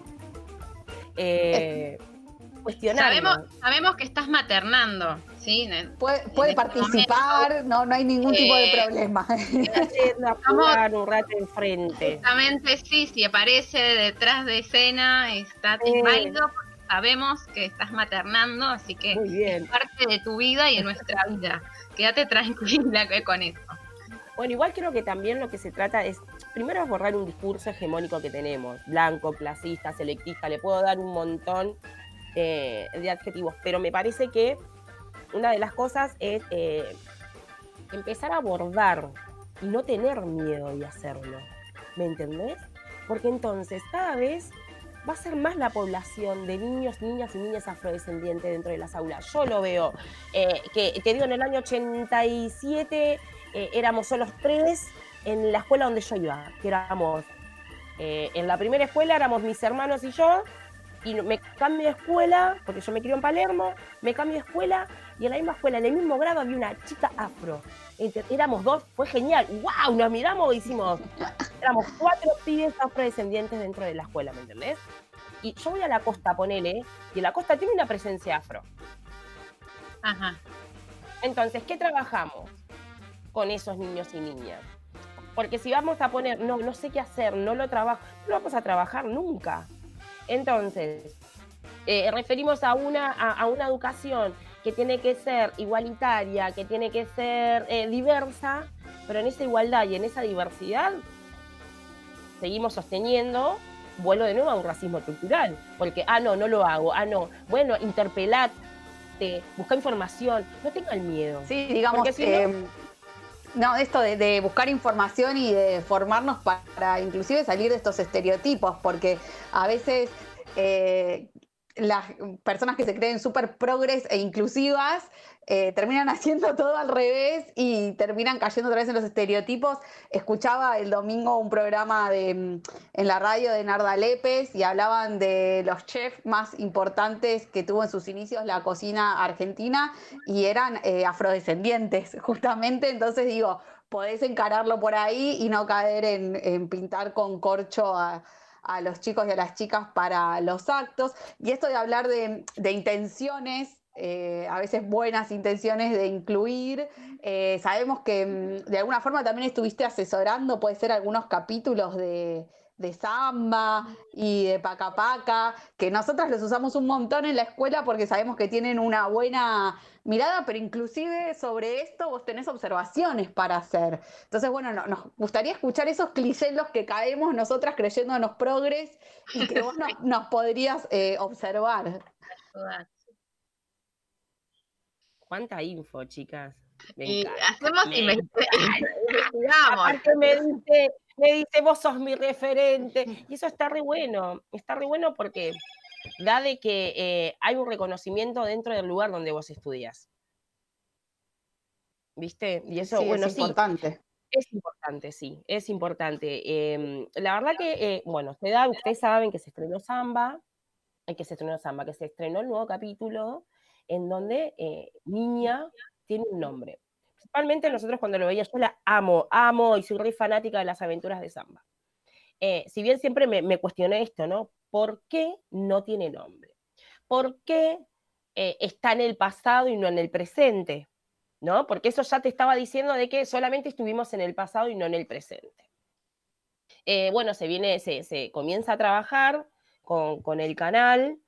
cuestionar. Sabemos, sabemos que estás maternando. Sí, puede, puede este participar, no, no hay ningún tipo de eh, problema. un rato enfrente. Exactamente, sí, si aparece detrás de escena, está válido porque sabemos que estás maternando, así que es parte de tu vida y de nuestra vida. Quédate tranquila con eso. Bueno, igual creo que también lo que se trata es, primero es borrar un discurso hegemónico que tenemos, blanco, clasista, selectista, le puedo dar un montón eh, de adjetivos, pero me parece que una de las cosas es eh, empezar a abordar y no tener miedo de hacerlo. ¿Me entendés? Porque entonces cada vez va a ser más la población de niños, niñas y niñas afrodescendientes dentro de las aulas. Yo lo veo, eh, que te digo, en el año 87 eh, éramos solo tres en la escuela donde yo iba, que éramos, en la primera escuela éramos mis hermanos y yo, y me cambio de escuela, porque yo me crié en Palermo, me cambio de escuela y en la misma escuela, en el mismo grado, había una chica afro. Éramos dos, fue genial. ¡Wow! Nos miramos y hicimos. Éramos cuatro pibes afrodescendientes dentro de la escuela, ¿me entendés? Y yo voy a la costa, ponele, y en la costa tiene una presencia afro. Ajá. Entonces, ¿qué trabajamos con esos niños y niñas? Porque si vamos a poner, no, no sé qué hacer, no lo trabajo, no lo vamos a trabajar nunca. Entonces, eh, referimos a una, a una educación que tiene que ser igualitaria, que tiene que ser eh, diversa, pero en esa igualdad y en esa diversidad seguimos sosteniendo, vuelvo de nuevo a un racismo estructural, porque, ah, no, no lo hago, ah, no, bueno, interpelate, busca información, no tengan miedo. Sí, digamos, que no, esto de, buscar información y de formarnos para, inclusive salir de estos estereotipos, porque a veces eh, las personas que se creen súper progres e inclusivas eh, terminan haciendo todo al revés y terminan cayendo otra vez en los estereotipos. Escuchaba el domingo un programa de, mm, en la radio de Narda Lepes y hablaban de los chefs más importantes que tuvo en sus inicios la cocina argentina y eran eh, afrodescendientes, justamente. Entonces digo, podés encararlo por ahí y no caer en pintar con corcho a a los chicos y a las chicas para los actos. Y esto de hablar de, intenciones, eh, a veces buenas intenciones de incluir. Eh, sabemos que mm, de alguna forma también estuviste asesorando, puede ser algunos capítulos de, de samba y de paca paca, que nosotras los usamos un montón en la escuela porque sabemos que tienen una buena mirada, pero inclusive sobre esto vos tenés observaciones para hacer. Entonces, bueno, nos gustaría escuchar esos clichés los que caemos nosotras creyéndonos progres y que vos nos, podrías eh, observar. ¿Cuánta info, chicas? y hacemos investigamos. me dice, me dice, vos sos mi referente. Y eso está re bueno. Está re bueno porque da de que eh, hay un reconocimiento dentro del lugar donde vos estudias. ¿Viste? Y eso, bueno, es importante. Es importante, sí, es importante. Em, la verdad que, eh, bueno, ustedes saben que se estrenó Samba, eh, que se estrenó Samba, que se estrenó el nuevo capítulo en donde Niña tiene un nombre. Principalmente nosotros cuando lo veía, yo la amo, amo y soy re fanática de las aventuras de Samba. si bien siempre me, cuestioné esto, ¿no? ¿Por qué no tiene nombre? ¿Por qué está en el pasado y no en el presente? ¿no? Porque eso ya te estaba diciendo de que solamente estuvimos en el pasado y no en el presente. Eh, bueno, se viene, se, comienza a trabajar con, el canal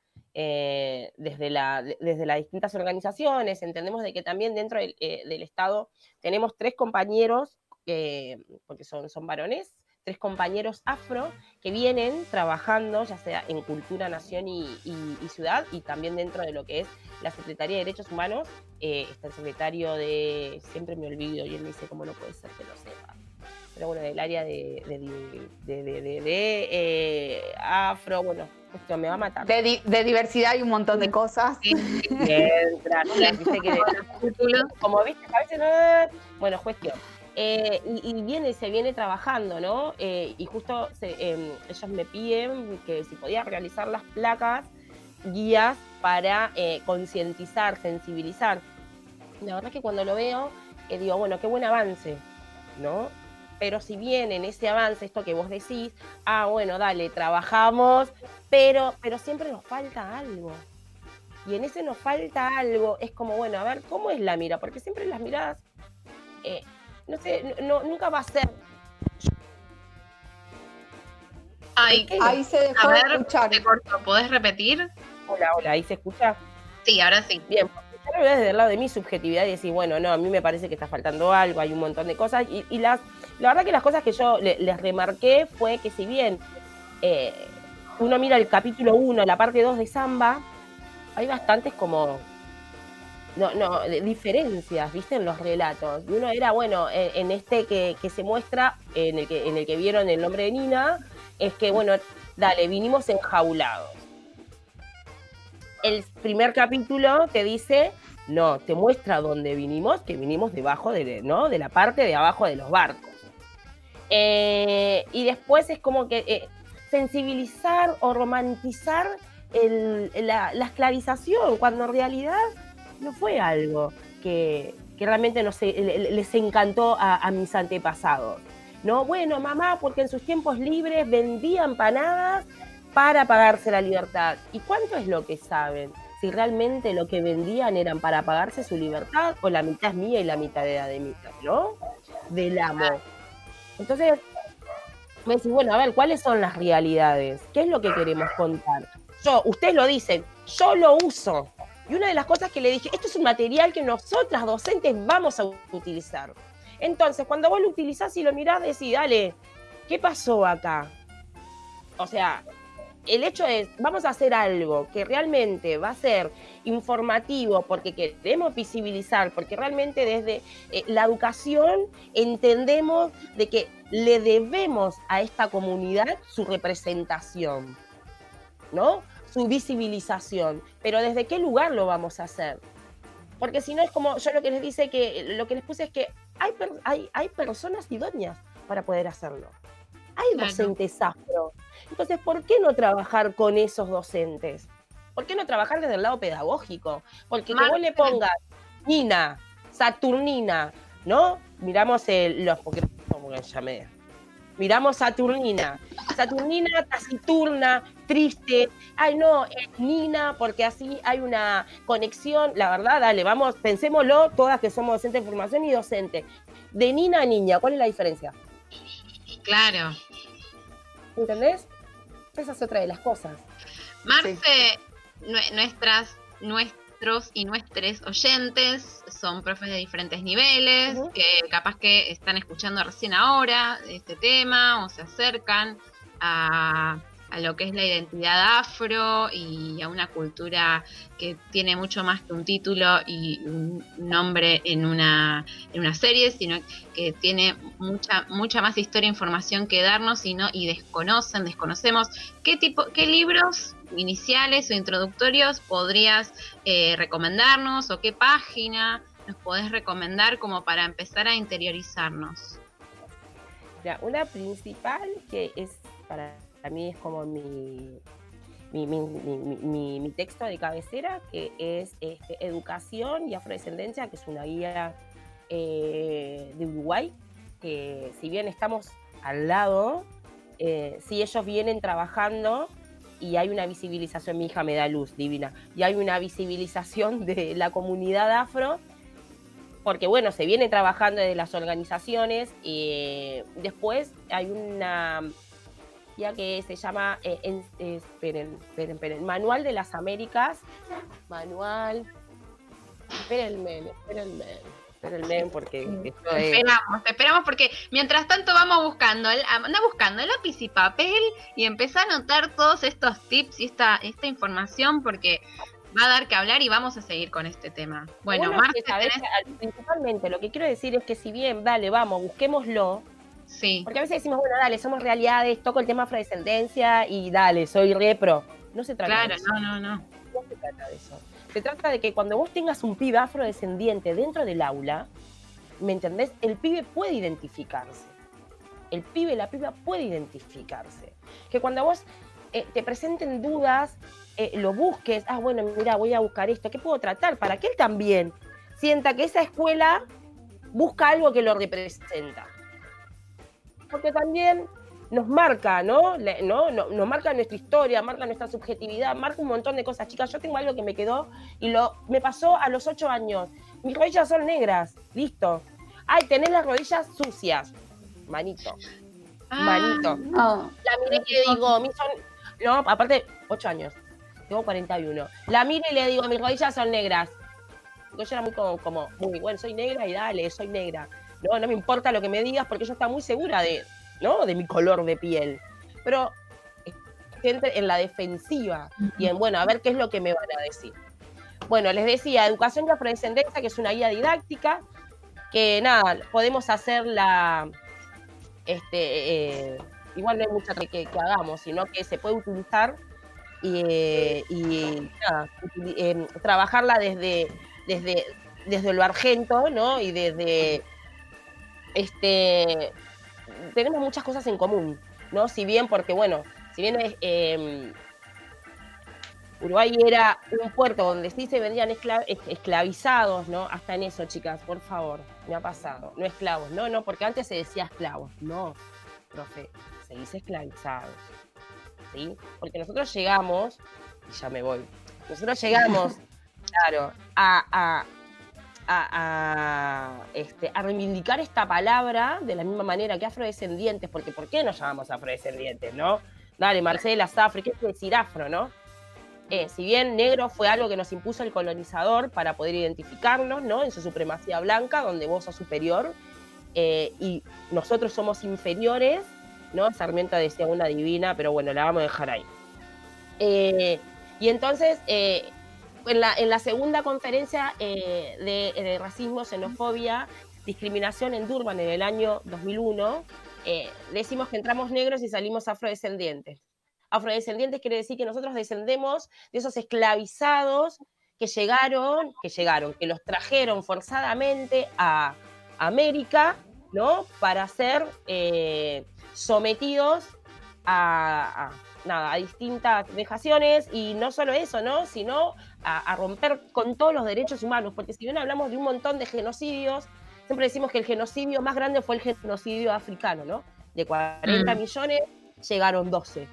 eh, desde, la, desde las distintas organizaciones. Entendemos de que también dentro del, eh, Estado tenemos tres compañeros, porque son, son varones, tres compañeros afro que vienen trabajando, ya sea en Cultura, Nación y, Ciudad, y también dentro de lo que es la Secretaría de Derechos Humanos. Eh, está el secretario de, siempre me olvido, y él me dice, ¿cómo no puede ser que lo sepa? Pero bueno, del área de, de, de, afro, bueno, esto me va a matar. De, diversidad y un montón de cosas. Bien, gracias. como viste, a veces no... Bueno, cuestión. Eh, y, viene, se viene trabajando, ¿no? Eh, y justo em, ellos me piden que si podía realizar las placas, guías para eh, concientizar, sensibilizar. La verdad es que cuando lo veo, digo, bueno, qué buen avance, ¿no? Pero si bien en ese avance, esto que vos decís, ah, bueno, dale, trabajamos, pero, pero siempre nos falta algo. Y en ese nos falta algo, es como, bueno, a ver, ¿cómo es la mira? Porque siempre las miradas no sé, no, nunca va a ser. Ay, ahí se dejó de escuchar. ¿Podés repetir? Hola, hola, ahí se escucha. Sí, ahora sí. Bien, yo lo veo desde el lado de mi subjetividad y decir, bueno, no, a mí me parece que está faltando algo, hay un montón de cosas. Y, las, la verdad que las cosas que yo les remarqué fue que si bien eh, uno mira el capítulo 1, la parte 2 de Samba, hay bastantes como no, no, diferencias, ¿viste? En los relatos. Y uno era, bueno, en, este que, se muestra, en el que, en el que vieron el nombre de Nina, es que, bueno, dale, vinimos enjaulados. El primer capítulo te dice, no, te muestra dónde vinimos, que vinimos debajo de, ¿no? de la parte de abajo de los barcos. Eh, y después es como que eh, sensibilizar o romantizar la, la esclavización, cuando en realidad no fue algo que, realmente no les encantó a, mis antepasados. No, bueno, mamá, porque en sus tiempos libres vendía empanadas para pagarse la libertad. ¿Y cuánto es lo que saben? Si realmente lo que vendían eran para pagarse su libertad o la mitad es mía y la mitad era de mí, ¿no? Del amo. Entonces, me decís, bueno, a ver, ¿cuáles son las realidades? ¿Qué es lo que queremos contar? Yo, ustedes lo dicen, yo lo uso. Y una de las cosas que le dije, esto es un material que nosotras docentes vamos a utilizar. Entonces, cuando vos lo utilizás y lo mirás, decís, dale, ¿qué pasó acá? O sea, el hecho es, vamos a hacer algo que realmente va a ser informativo porque queremos visibilizar, porque realmente desde eh, la educación entendemos de que le debemos a esta comunidad su representación, ¿no? su visibilización, pero desde qué lugar lo vamos a hacer. Porque si no es como yo lo que les dice que lo que les puse es que hay, hay, hay personas idóneas para poder hacerlo. Hay docentes afro. Entonces, ¿por qué no trabajar con esos docentes? ¿Por qué no trabajar desde el lado pedagógico? Porque que vos le pongas Nina, Saturnina, ¿no? Miramos el, los, porque, como llamé, miramos Saturnina. Saturnina taciturna, triste. Ay, no, es Nina, porque así hay una conexión. La verdad, dale, vamos, pensémoslo, todas que somos docentes de formación y docente. De Nina a niña, ¿cuál es la diferencia? Claro. ¿Entendés? Esa es otra de las cosas. Marce, nuestras, nuestras y nuestros oyentes son profes de diferentes niveles, que capaz que están escuchando recién ahora este tema o se acercan a, lo que es la identidad afro y a una cultura que tiene mucho más que un título y un nombre en una, en una serie, sino que tiene mucha, mucha más historia e información que darnos y, y desconocen, desconocemos qué tipo, qué libros iniciales o introductorios podrías eh, recomendarnos o qué página nos podés recomendar como para empezar a interiorizarnos? Mira, una principal que es para mí es como mi, mi, texto de cabecera, que es este, Educación y Afrodescendencia, que es una guía eh, de Uruguay, que si bien estamos al lado, eh, si ellos vienen trabajando y hay una visibilización, mi hija me da luz, divina, y hay una visibilización de la comunidad afro, porque bueno, se viene trabajando desde las organizaciones, y después hay una ya que se llama, eh, en- eh, esperen, esperen, esperen, Manual de las Américas, Manual, espérenme, espérenme, espérenme, porque esto es... esperamos, esperamos porque mientras tanto vamos buscando, el- anda buscando lápiz y papel y empezá a anotar todos estos tips y esta, esta información porque va a dar que hablar y vamos a seguir con este tema. Bueno, Bueno, Marce, que sabés, al- principalmente lo que quiero decir es que si bien, dale, vamos, busquémoslo. Sí. Porque a veces decimos, bueno, dale, somos realidades, toco el tema afrodescendencia y dale, soy repro. No se trata Claro, de eso. no, no, no. No se trata de eso. Se trata de que cuando vos tengas un pibe afrodescendiente dentro del aula, ¿me entendés? El pibe puede identificarse. El pibe, la piba puede identificarse. Que cuando vos eh, te presenten dudas, eh, lo busques, ah, bueno, mira, voy a buscar esto, ¿qué puedo tratar? Para que él también sienta que esa escuela busca algo que lo representa. Porque también nos marca, ¿no? Le- ¿no? No- Nos marca nuestra historia, marca nuestra subjetividad, marca un montón de cosas. Chicas, yo tengo algo que me quedó y lo me pasó a los ocho años. Mis rodillas son negras, listo. Ay, tenés las rodillas sucias. Manito. Manito. No. La miré y le digo, mis son. No, aparte, ocho años. Tengo 41. La miro y le digo, mis rodillas son negras. Yo era muy como, como, muy bueno, soy negra y dale, soy negra. No, no me importa lo que me digas porque yo estaba muy segura de, ¿no? de mi color de piel. Pero gente en la defensiva y en, bueno, a ver qué es lo que me van a decir. Bueno, les decía, Educación y Afrodescendencia, que es una guía didáctica, que nada, podemos hacer la, este, eh, igual no hay mucha que, hagamos, sino que se puede utilizar y, eh, eh, trabajarla desde, desde, desde lo argento, ¿no? Y desde, este, tenemos muchas cosas en común, ¿no? Si bien, porque bueno, si bien es, eh, Uruguay era un puerto donde sí se vendían escla- es- esclavizados, ¿no? Hasta en eso, chicas, por favor, me ha pasado. No esclavos, no, no, porque antes se decía esclavos. No, profe, se dice esclavizados. ¿Sí? Porque nosotros llegamos, y ya me voy, nosotros llegamos, claro, a, a, a- este, a reivindicar esta palabra de la misma manera que afrodescendientes, porque ¿por qué nos llamamos afrodescendientes, no? Dale, Marcela, Safri, ¿qué quiere decir afro, no? Eh, si bien negro fue algo que nos impuso el colonizador para poder identificarnos, ¿no? En su supremacía blanca, donde vos sos superior eh, y nosotros somos inferiores, ¿no? Sarmiento decía una divina, pero bueno, la vamos a dejar ahí. Eh, y entonces, en, la, segunda conferencia eh, de, de racismo, xenofobia, discriminación en Durban en el año 2001, eh, decimos que entramos negros y salimos afrodescendientes. Afrodescendientes quiere decir que nosotros descendemos de esos esclavizados que llegaron, que llegaron, que los trajeron forzadamente a América, ¿no? Para ser eh, sometidos a, a- nada, a distintas vejaciones y no solo eso, ¿no? Sino a, a romper con todos los derechos humanos, porque si bien hablamos de un montón de genocidios, siempre decimos que el genocidio más grande fue el genocidio africano, ¿no? De 40 Mm. millones llegaron 12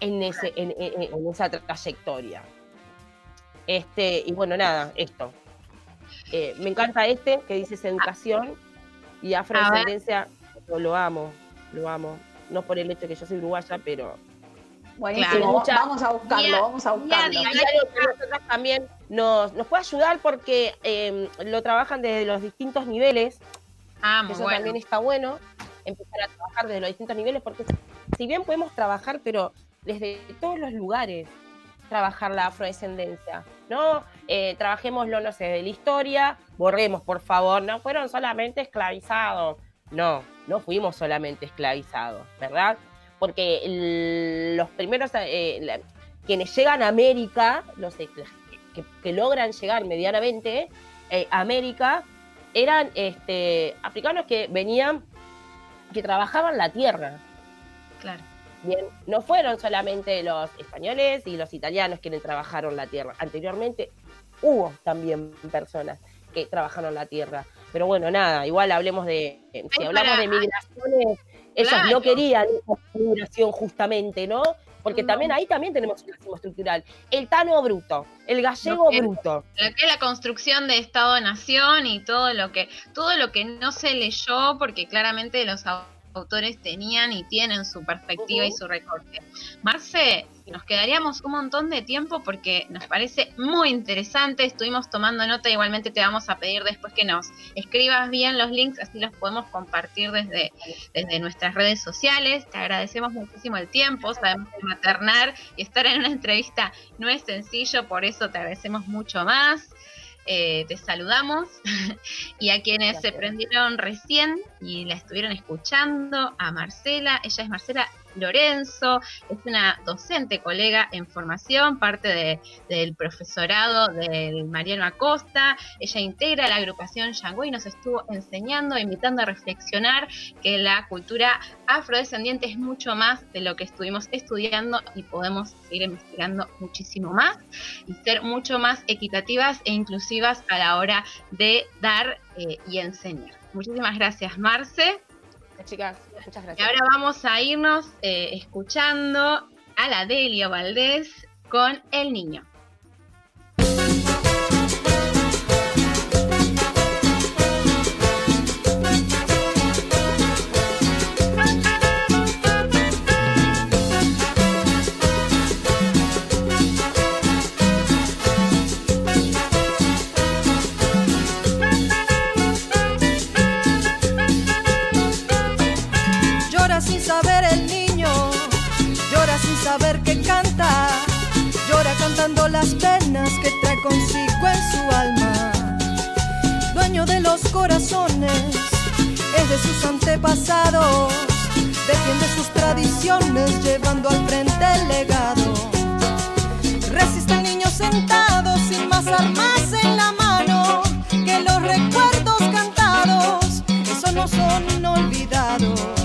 en, ese, en, en- en esa trayectoria. Este, y bueno, nada, esto. Eh, me encanta este que dice educación y afrodescendencia. Lo, lo amo, lo amo. No por el hecho de que yo soy uruguaya, pero. Buenísimo, mucha- vamos a buscarlo, vamos a buscarlo. Hay algo que a nosotras también nos, nos puede ayudar porque eh, lo trabajan desde los distintos niveles. Ah, muy eso bueno. también está bueno, empezar a trabajar desde los distintos niveles, porque si bien podemos trabajar, pero desde todos los lugares, trabajar la afrodescendencia, ¿no? Eh, trabajémoslo, no sé, de la historia, borremos, por favor, no fueron solamente esclavizados. No, no fuimos solamente esclavizados, ¿verdad? Porque el- los primeros, eh, la- quienes llegan a América, los que logran llegar medianamente eh, a América, eran este, africanos que venían que trabajaban la tierra. Claro. Bien, no fueron solamente los españoles y los italianos quienes trabajaron la tierra. Anteriormente hubo también personas que trabajaron la tierra. Pero bueno, nada, igual hablemos de, si hablamos de migraciones, ellos no querían esa migración justamente, ¿no? Porque también ahí también tenemos un racismo estructural. El tano bruto, el gallego bruto. Lo que es la construcción de Estado-Nación y todo lo que, todo lo que no se leyó, porque claramente los autores tenían y tienen su perspectiva y su recorte. Marce, nos quedaríamos un montón de tiempo porque nos parece muy interesante, estuvimos tomando nota, igualmente te vamos a pedir después que nos escribas bien los links, así los podemos compartir desde, desde nuestras redes sociales. Te agradecemos muchísimo el tiempo, sabemos que maternar y estar en una entrevista no es sencillo, por eso te agradecemos mucho más. Eh, te saludamos y a quienes se prendieron recién y la estuvieron escuchando, a Marcela, ella es Marcela Lorenzo, es una docente colega en formación, parte del profesorado del Mariano Acosta. Ella integra la agrupación Yango y nos estuvo enseñando, invitando a reflexionar que la cultura afrodescendiente es mucho más de lo que estuvimos estudiando y podemos seguir investigando muchísimo más y ser mucho más equitativas e inclusivas a la hora de dar eh, y enseñar. Muchísimas gracias, Marce. Chicas, muchas gracias. Y ahora vamos a irnos eh, escuchando a la Delia Valdés con El Niño. Las penas que trae consigo en su alma. Dueño de los corazones, es de sus antepasados, defiende sus tradiciones llevando al frente el legado. Resiste el niño sentado sin más armas en la mano que los recuerdos cantados, esos no son olvidados.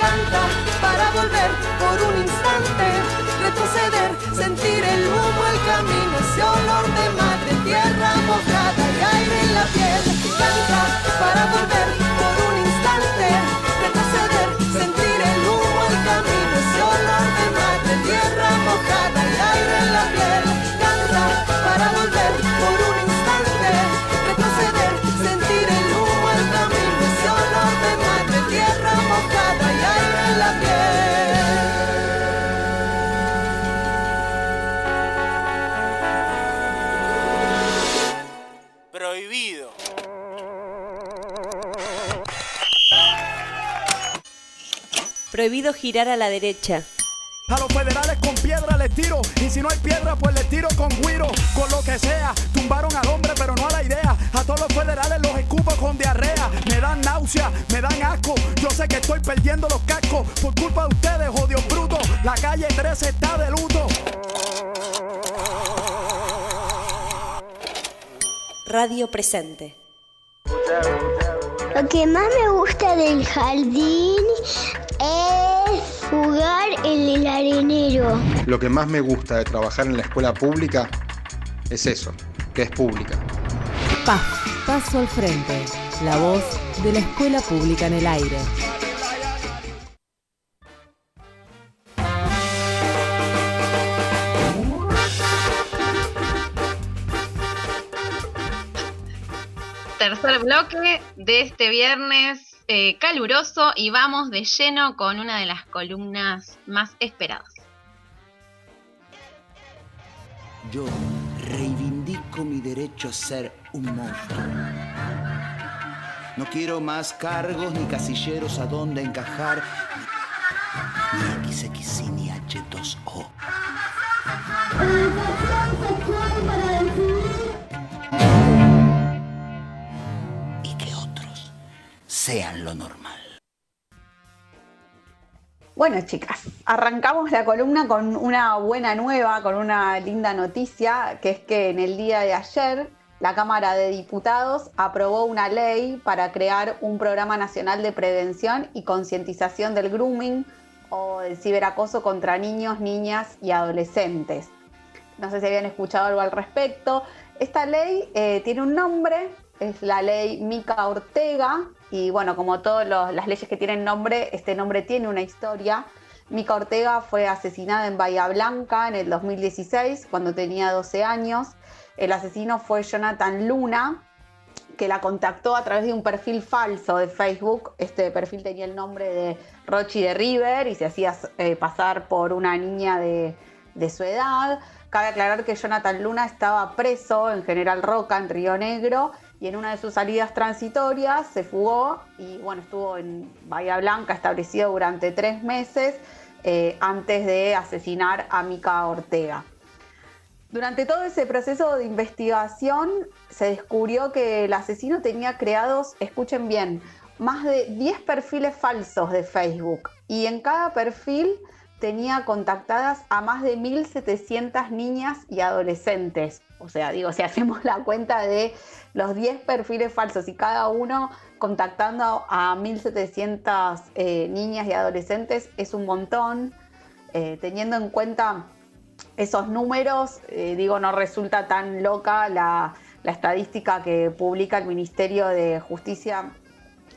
Canta para volver por un instante, retroceder, sentir el humo, el camino, ese olor de madre tierra mojada y aire en la piel. Canta para volver Prohibido girar a la derecha. A los federales con piedra les tiro y si no hay piedra pues les tiro con guiro, con lo que sea. Tumbaron al hombre pero no a la idea. A todos los federales los escupo con diarrea. Me dan náusea, me dan asco. Yo sé que estoy perdiendo los cascos por culpa de ustedes, odios brutos. La calle 13 está de luto. Radio presente. Lo que más me gusta del jardín es jugar en el arenero. Lo que más me gusta de trabajar en la escuela pública es eso, que es pública. PAF, Paso al Frente, la voz de la escuela pública en el aire. Tercer bloque de este viernes eh, caluroso y vamos de lleno con una de las columnas más esperadas. Yo reivindico mi derecho a ser un monstruo. No quiero más cargos ni casilleros a donde encajar, ni XX ni H2O. Sean lo normal. Bueno, chicas, arrancamos la columna con una buena nueva, con una linda noticia, que es que en el día de ayer la Cámara de Diputados aprobó una ley para crear un programa nacional de prevención y concientización del grooming o del ciberacoso contra niños, niñas y adolescentes. No sé si habían escuchado algo al respecto. Esta ley eh, tiene un nombre, es la ley Mica Ortega, y bueno, como todas las leyes que tienen nombre, este nombre tiene una historia. Mica Ortega fue asesinada en Bahía Blanca en el 2016, cuando tenía 12 años. El asesino fue Jonathan Luna, que la contactó a través de un perfil falso de Facebook. Este perfil tenía el nombre de Rochi de River y se hacía eh, pasar por una niña de, de su edad. Cabe aclarar que Jonathan Luna estaba preso en General Roca, en Río Negro, y en una de sus salidas transitorias se fugó y bueno, estuvo en Bahía Blanca establecido durante tres meses eh, antes de asesinar a Mica Ortega. Durante todo ese proceso de investigación se descubrió que el asesino tenía creados, escuchen bien, más de 10 perfiles falsos de Facebook y en cada perfil tenía contactadas a más de 1.700 niñas y adolescentes. O sea, digo, si hacemos la cuenta de los 10 perfiles falsos y cada uno contactando a 1.700 eh, niñas y adolescentes es un montón. Eh, teniendo en cuenta esos números, eh, digo, no resulta tan loca la, la estadística que publica el Ministerio de Justicia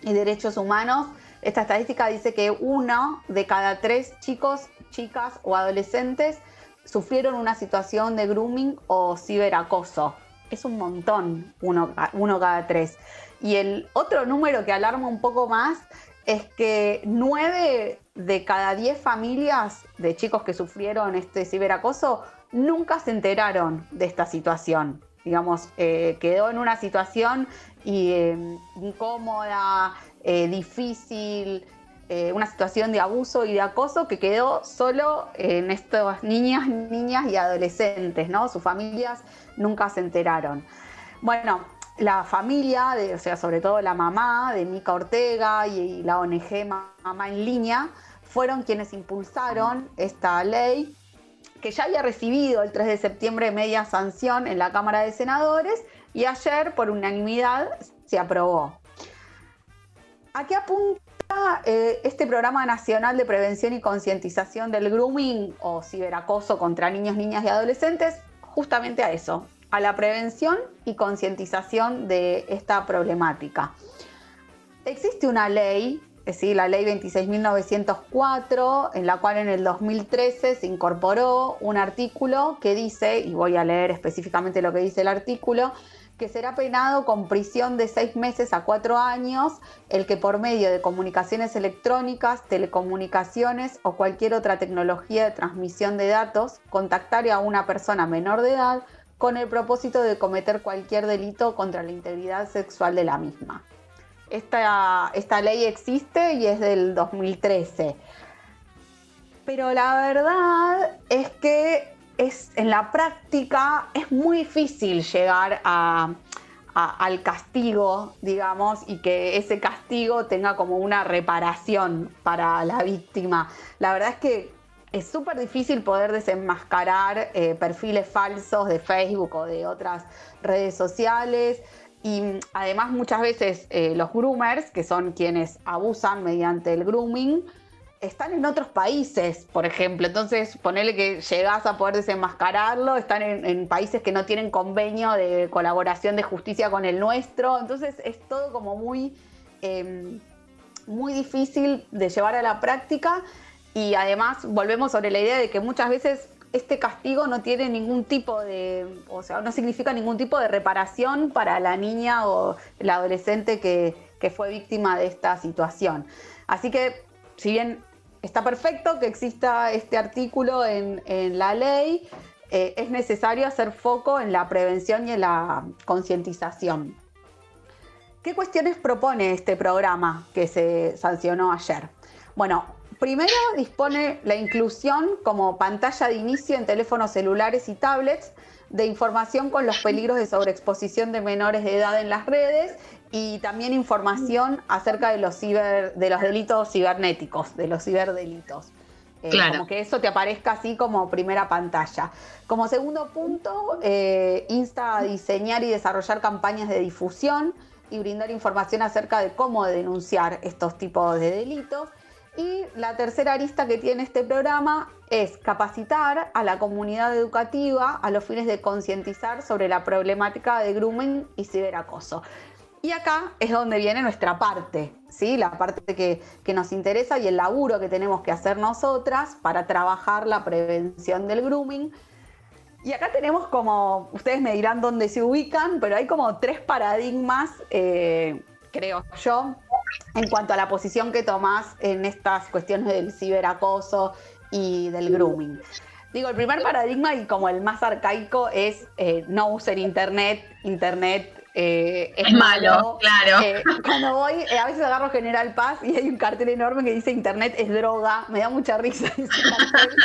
y Derechos Humanos. Esta estadística dice que uno de cada tres chicos, chicas o adolescentes sufrieron una situación de grooming o ciberacoso. Es un montón, uno, uno cada tres. Y el otro número que alarma un poco más es que nueve de cada diez familias de chicos que sufrieron este ciberacoso nunca se enteraron de esta situación. Digamos, eh, quedó en una situación y, eh, incómoda, eh, difícil, eh, una situación de abuso y de acoso que quedó solo en estas niñas, niñas y adolescentes, ¿no? Sus familias nunca se enteraron. Bueno, la familia, o sea, sobre todo la mamá de Mica Ortega y, y la ONG Mamá en Línea, fueron quienes impulsaron esta ley que ya había recibido el 3 de septiembre media sanción en la Cámara de Senadores y ayer por unanimidad se aprobó. ¿A qué apunta eh, este programa nacional de prevención y concientización del grooming o ciberacoso contra niños, niñas y adolescentes justamente a eso, a la prevención y concientización de esta problemática. Existe una ley, es decir, la ley 26.904, en la cual en el 2013 se incorporó un artículo que dice, y voy a leer específicamente lo que dice el artículo, que será penado con prisión de seis meses a cuatro años el que por medio de comunicaciones electrónicas, telecomunicaciones o cualquier otra tecnología de transmisión de datos contactare a una persona menor de edad con el propósito de cometer cualquier delito contra la integridad sexual de la misma. Esta, esta ley existe y es del 2013. Pero la verdad es que es, en la práctica es muy difícil llegar al castigo, digamos, y que ese castigo tenga como una reparación para la víctima. La verdad es que es súper difícil poder desenmascarar eh, perfiles falsos de Facebook o de otras redes sociales. Y además muchas veces eh, los groomers, que son quienes abusan mediante el grooming, están en otros países, por ejemplo. Entonces, ponerle que llegás a poder desenmascararlo, están en, países que no tienen convenio de colaboración de justicia con el nuestro. Entonces, es todo como muy, em, muy difícil de llevar a la práctica. Y además, volvemos sobre la idea de que muchas veces este castigo no tiene ningún tipo de, o sea, no significa ningún tipo de reparación para la niña o el adolescente que fue víctima de esta situación. Así que si bien está perfecto que exista este artículo en, la ley, eh, es necesario hacer foco en la prevención y en la concientización. ¿Qué cuestiones propone este programa que se sancionó ayer? Bueno, primero dispone la inclusión como pantalla de inicio en teléfonos celulares y tablets de información con los peligros de sobreexposición de menores de edad en las redes y también información acerca de los, ciber, de los delitos cibernéticos, de los ciberdelitos. Eh, como que eso te aparezca así como primera pantalla. Como segundo punto, eh, insta a diseñar y desarrollar campañas de difusión y brindar información acerca de cómo denunciar estos tipos de delitos. Y la tercera arista que tiene este programa es capacitar a la comunidad educativa a los fines de concientizar sobre la problemática de grooming y ciberacoso. Y acá es donde viene nuestra parte, ¿sí? la parte que, nos interesa y el laburo que tenemos que hacer nosotras para trabajar la prevención del grooming. Y acá tenemos como, ustedes me dirán dónde se ubican, pero hay como tres paradigmas, eh, creo yo, en cuanto a la posición que tomás en estas cuestiones del ciberacoso y del grooming. Digo, el primer paradigma y como el más arcaico es eh, no usen internet, internet eh, es, malo, claro. Eh, cuando voy, eh, a veces agarro General Paz y hay un cartel enorme que dice Internet es droga, me da mucha risa ese cartel.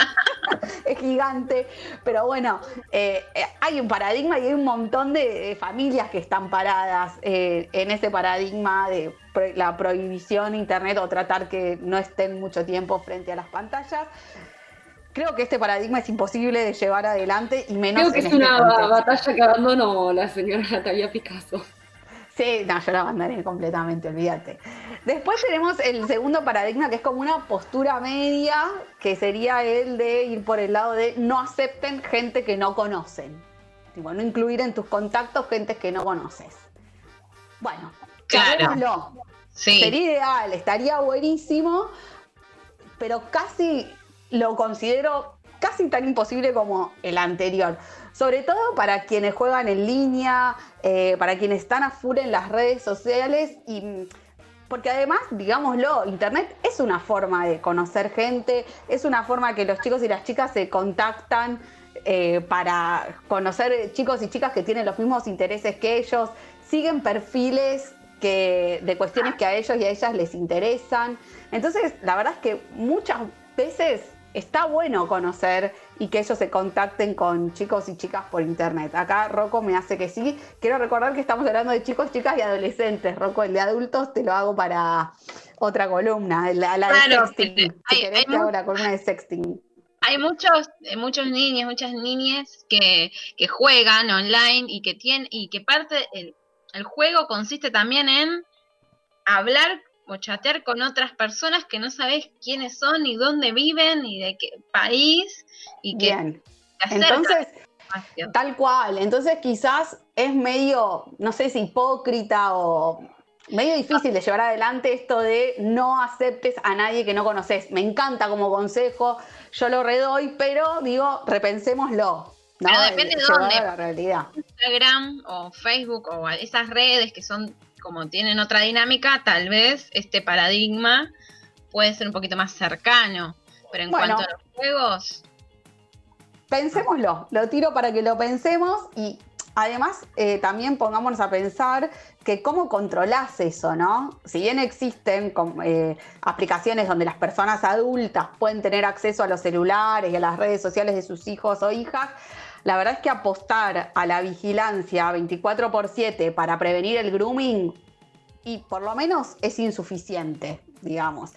es gigante, pero bueno, hay un paradigma y hay un montón de, familias que están paradas en ese paradigma de la prohibición de Internet o tratar que no estén mucho tiempo frente a las pantallas creo que este paradigma es imposible de llevar adelante y menos Creo que es este una batalla que abandonó la señora Natalia Picasso. Sí, no, yo la abandoné completamente, olvídate. Después tenemos el segundo paradigma, que es como una postura media, que sería el de ir por el lado de no acepten gente que no conocen. Tipo, no incluir en tus contactos gente que no conoces. Bueno, claro. Sí. Sería ideal, estaría buenísimo, pero casi lo considero casi tan imposible como el anterior. Sobre todo para quienes juegan en línea, eh, para quienes están a full en las redes sociales y porque además, digámoslo, Internet es una forma de conocer gente, es una forma que los chicos y las chicas se contactan eh, para conocer chicos y chicas que tienen los mismos intereses que ellos, siguen perfiles que, de cuestiones que a ellos y a ellas les interesan. Entonces, la verdad es que muchas veces está bueno conocer y que ellos se contacten con chicos y chicas por internet. Acá Rocco me hace que sí. Quiero recordar que estamos hablando de chicos, chicas y adolescentes. Rocco, el de adultos te lo hago para otra columna, la, de sexting. Si querés, te hago la columna de sexting. Hay muchos, eh, muchos niños, muchas niñas que, que juegan online y que tienen, y que parte, el, el juego consiste también en hablar o chatear con otras personas que no sabes quiénes son, ni dónde viven, ni de qué país, y que Bien. Entonces, tal cual. Entonces quizás es medio, no sé si hipócrita o medio difícil de llevar adelante esto de no aceptes a nadie que no conoces. Me encanta como consejo, yo lo redoy, pero digo, repensémoslo. ¿no? Pero depende de Llevarlo dónde. la realidad. Instagram o Facebook o esas redes que son como tienen otra dinámica, tal vez este paradigma puede ser un poquito más cercano. Pero en Bueno. cuanto a los juegos, Pensémoslo, lo tiro para que lo pensemos y además eh, también pongámonos a pensar que cómo controlás eso, ¿no? Si bien existen eh, aplicaciones donde las personas adultas pueden tener acceso a los celulares y a las redes sociales de sus hijos o hijas, la verdad es que apostar a la vigilancia 24 por 7 para prevenir el grooming y por lo menos es insuficiente, digamos.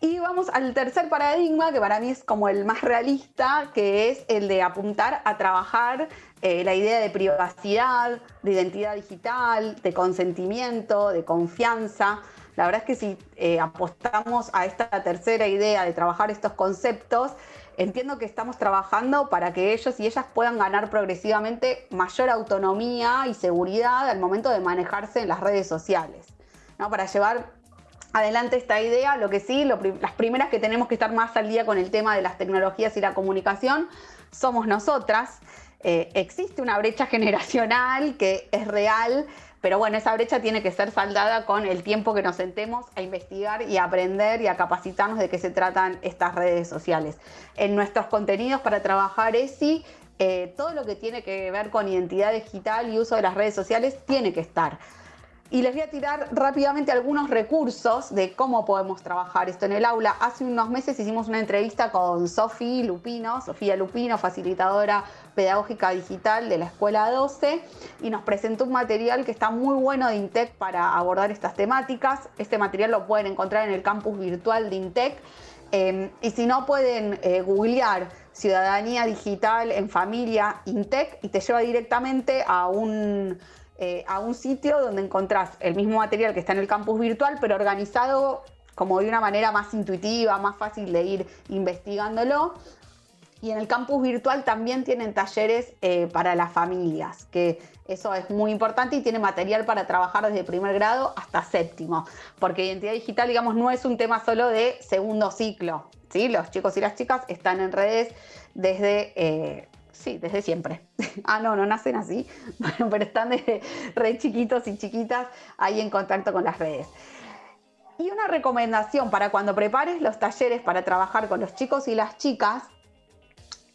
Y vamos al tercer paradigma, que para mí es como el más realista, que es el de apuntar a trabajar eh, la idea de privacidad, de identidad digital, de consentimiento, de confianza. La verdad es que si eh, apostamos a esta tercera idea de trabajar estos conceptos, entiendo que estamos trabajando para que ellos y ellas puedan ganar progresivamente mayor autonomía y seguridad al momento de manejarse en las redes sociales. ¿no? Para llevar adelante esta idea. Lo que sí, lo las primeras que tenemos que estar más al día con el tema de las tecnologías y la comunicación somos nosotras. Eh, existe una brecha generacional que es real, pero bueno, esa brecha tiene que ser saldada con el tiempo que nos sentemos a investigar y a aprender y a capacitarnos de qué se tratan estas redes sociales. En nuestros contenidos para trabajar ESI, eh, todo lo que tiene que ver con identidad digital y uso de las redes sociales tiene que estar. Y les voy a tirar rápidamente algunos recursos de cómo podemos trabajar esto en el aula. Hace unos meses hicimos una entrevista con Sofi Lupino, Sofía Lupino, facilitadora pedagógica digital de la Escuela 12, y nos presentó un material que está muy bueno de INTEC para abordar estas temáticas. Este material lo pueden encontrar en el campus virtual de INTEC. Eh, y si no, pueden eh, googlear Ciudadanía Digital en Familia INTEC y te lleva directamente a un eh, a un sitio donde encontrás el mismo material que está en el campus virtual, pero organizado como de una manera más intuitiva, más fácil de ir investigándolo. Y en el campus virtual también tienen talleres eh, para las familias, que eso es muy importante y tiene material para trabajar desde primer grado hasta séptimo, porque identidad digital, digamos, no es un tema solo de segundo ciclo, ¿sí? Los chicos y las chicas están en redes desde, eh, sí, desde siempre. ah, no, no nacen así, pero están desde re chiquitos y chiquitas ahí en contacto con las redes. Y una recomendación para cuando prepares los talleres para trabajar con los chicos y las chicas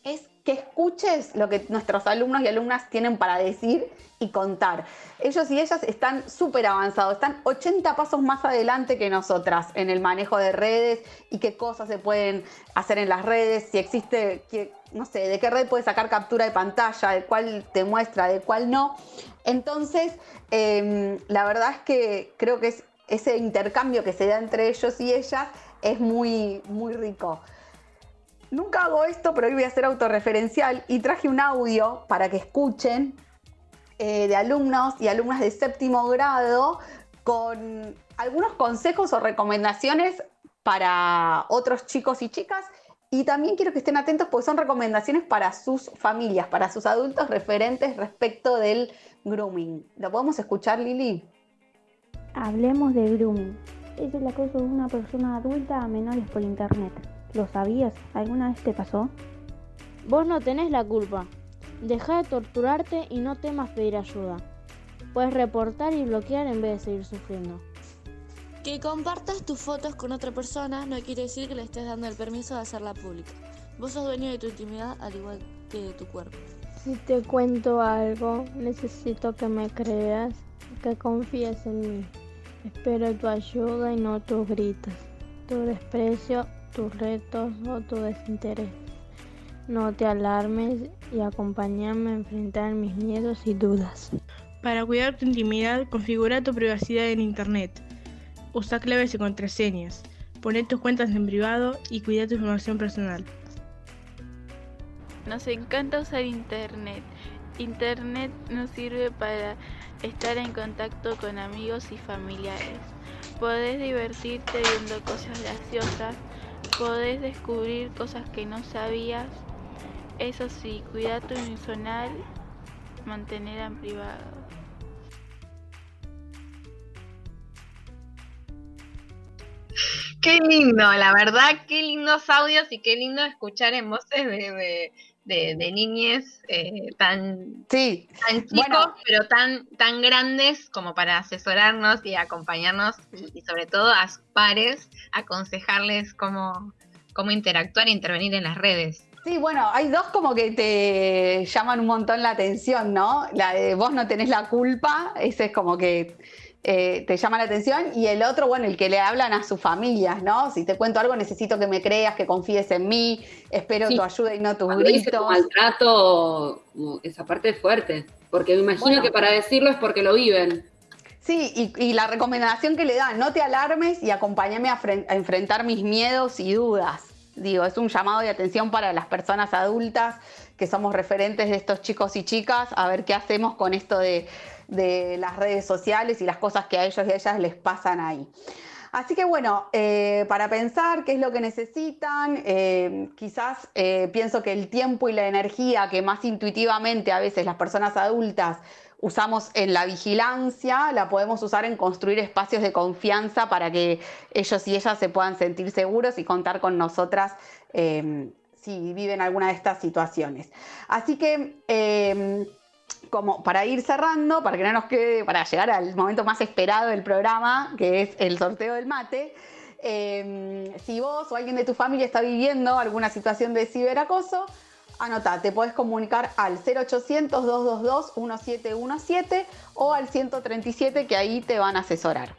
es que escuches lo que nuestros alumnos y alumnas tienen para decir y contar. Ellos y ellas están súper avanzados, están 80 pasos más adelante que nosotras en el manejo de redes y qué cosas se pueden hacer en las redes, si existe, no sé, de qué red puedes sacar captura de pantalla, de cuál te muestra, de cuál no. Entonces, em, la verdad es que creo que es- ese intercambio que se da entre ellos y ellas es muy, muy rico. Nunca hago esto, pero hoy voy a ser autorreferencial y traje un audio para que escuchen eh, de alumnos y alumnas de séptimo grado con algunos consejos o recomendaciones para otros chicos y chicas. Y también quiero que estén atentos porque son recomendaciones para sus familias, para sus adultos referentes respecto del grooming. ¿Lo podemos escuchar, Lili? Hablemos de grooming. Es el acoso de una persona adulta a menores por internet. ¿Lo sabías? ¿Alguna vez te pasó? Vos no tenés la culpa. Deja de torturarte y no temas pedir ayuda. Puedes reportar y bloquear en vez de seguir sufriendo. Que compartas tus fotos con otra persona no quiere decir que le estés dando el permiso de hacerla pública. Vos sos dueño de tu intimidad al igual que de tu cuerpo. Si te cuento algo, necesito que me creas, que confíes en mí. Espero tu ayuda y no tus gritos, tu desprecio, tus retos o tu desinterés. No te alarmes y acompáñame a enfrentar mis miedos y dudas. Para cuidar tu intimidad, configura tu privacidad en Internet. Usa claves y contraseñas. Poné tus cuentas en privado y cuida tu información personal. Nos encanta usar Internet. Internet nos sirve para estar en contacto con amigos y familiares. Podés divertirte viendo cosas graciosas, podés descubrir cosas que no sabías. Eso sí, cuida tu emocional, mantener en privado. Qué lindo, la verdad, qué lindos audios y qué lindo escuchar en voces de, de, de niñes eh, tan, sí. tan chicos, pero tan, tan grandes como para asesorarnos y acompañarnos y, y sobre todo a sus pares, aconsejarles cómo, cómo interactuar e intervenir en las redes. Sí, bueno, hay dos como que te llaman un montón la atención, ¿no? La de vos no tenés la culpa, ese es como que eh, te llama la atención, y el otro, bueno, el que le hablan a sus familias, ¿no? Si te cuento algo, necesito que me creas, que confíes en mí, espero Sí. tu ayuda y no tus Cuando dice gritos. tu maltrato, esa parte es fuerte. Porque me imagino Bueno. que para decirlo es porque lo viven. Sí, y, y la recomendación que le dan, no te alarmes y acompáñame a, a enfrentar mis miedos y dudas. Digo, es un llamado de atención para las personas adultas que somos referentes de estos chicos y chicas, a ver qué hacemos con esto de, de las redes sociales y las cosas que a ellos y a ellas les pasan ahí. Así que bueno, eh, para pensar qué es lo que necesitan, eh, quizás eh, pienso que el tiempo y la energía que más intuitivamente a veces las personas adultas usamos en la vigilancia, la podemos usar en construir espacios de confianza para que ellos y ellas se puedan sentir seguros y contar con nosotras si viven alguna de estas situaciones. Así que... como para ir cerrando, para que no nos quede, para llegar al momento más esperado del programa, que es el sorteo del mate, eh, si vos o alguien de tu familia está viviendo alguna situación de ciberacoso, anota, te podés comunicar al 0800-222-1717 o al 137 que ahí te van a asesorar.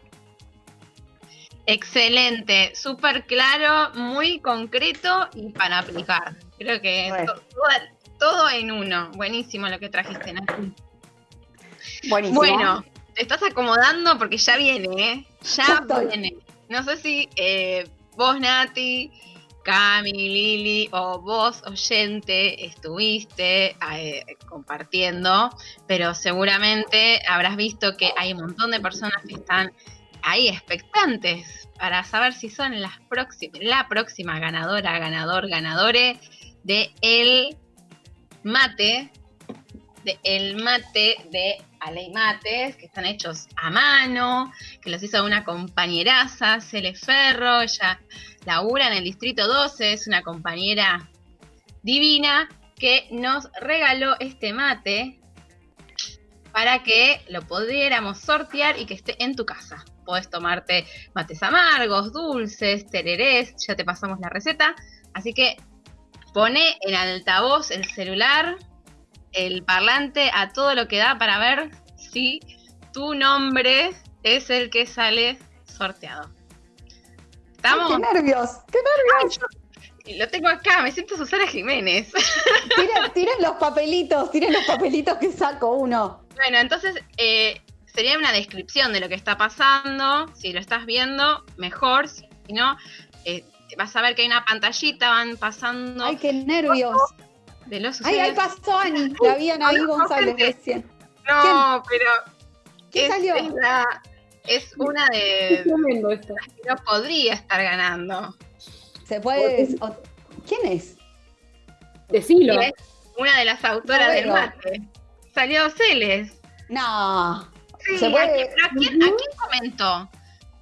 Excelente, súper claro, muy concreto y para aplicar. Creo que toda- todo en uno. Buenísimo lo que trajiste, Nati. Buenísimo. Bueno, te estás acomodando porque ya viene, ¿eh? Ya viene. No sé si eh, vos, Nati, Cami, Lili o vos, oyente, estuviste eh, compartiendo, pero seguramente habrás visto que hay un montón de personas que están ahí expectantes para saber si son las próximas, la próxima ganadora, ganador, ganadore de el mate, de el mate de Aley Mates, que están hechos a mano, que los hizo una compañeraza, Cele Ferro, ella labura en el Distrito 12, es una compañera divina que nos regaló este mate para que lo pudiéramos sortear y que esté en tu casa. Podés tomarte mates amargos, dulces, tererés, ya te pasamos la receta. Así que pone en altavoz el celular, el parlante a todo lo que da para ver si tu nombre es el que sale sorteado. ¿Estamos? ¡Qué nervios! ¡Qué nervios! Ay, lo tengo acá, me siento Susana Jiménez. Tiren, tiren los papelitos, tiren los papelitos que saco uno. Bueno, entonces eh, sería una descripción de lo que está pasando. Si lo estás viendo, mejor. Si no, eh, vas a ver que hay una pantallita, van pasando. ¡Ay, qué nervios! De los ¡Ay, ahí pasó Ani! La vi a Anaí Conozco González recién. No, pero. ¿Qué es, salió? Es, la- es una de. tremendo esto. que no podría estar ganando. Se puede. o- ¿Quién es? Decilo. Es una de las autoras No del mate. Salió Celes. No. Sí, Se ¿a puede- quién- pero ¿a quién, a quién comentó?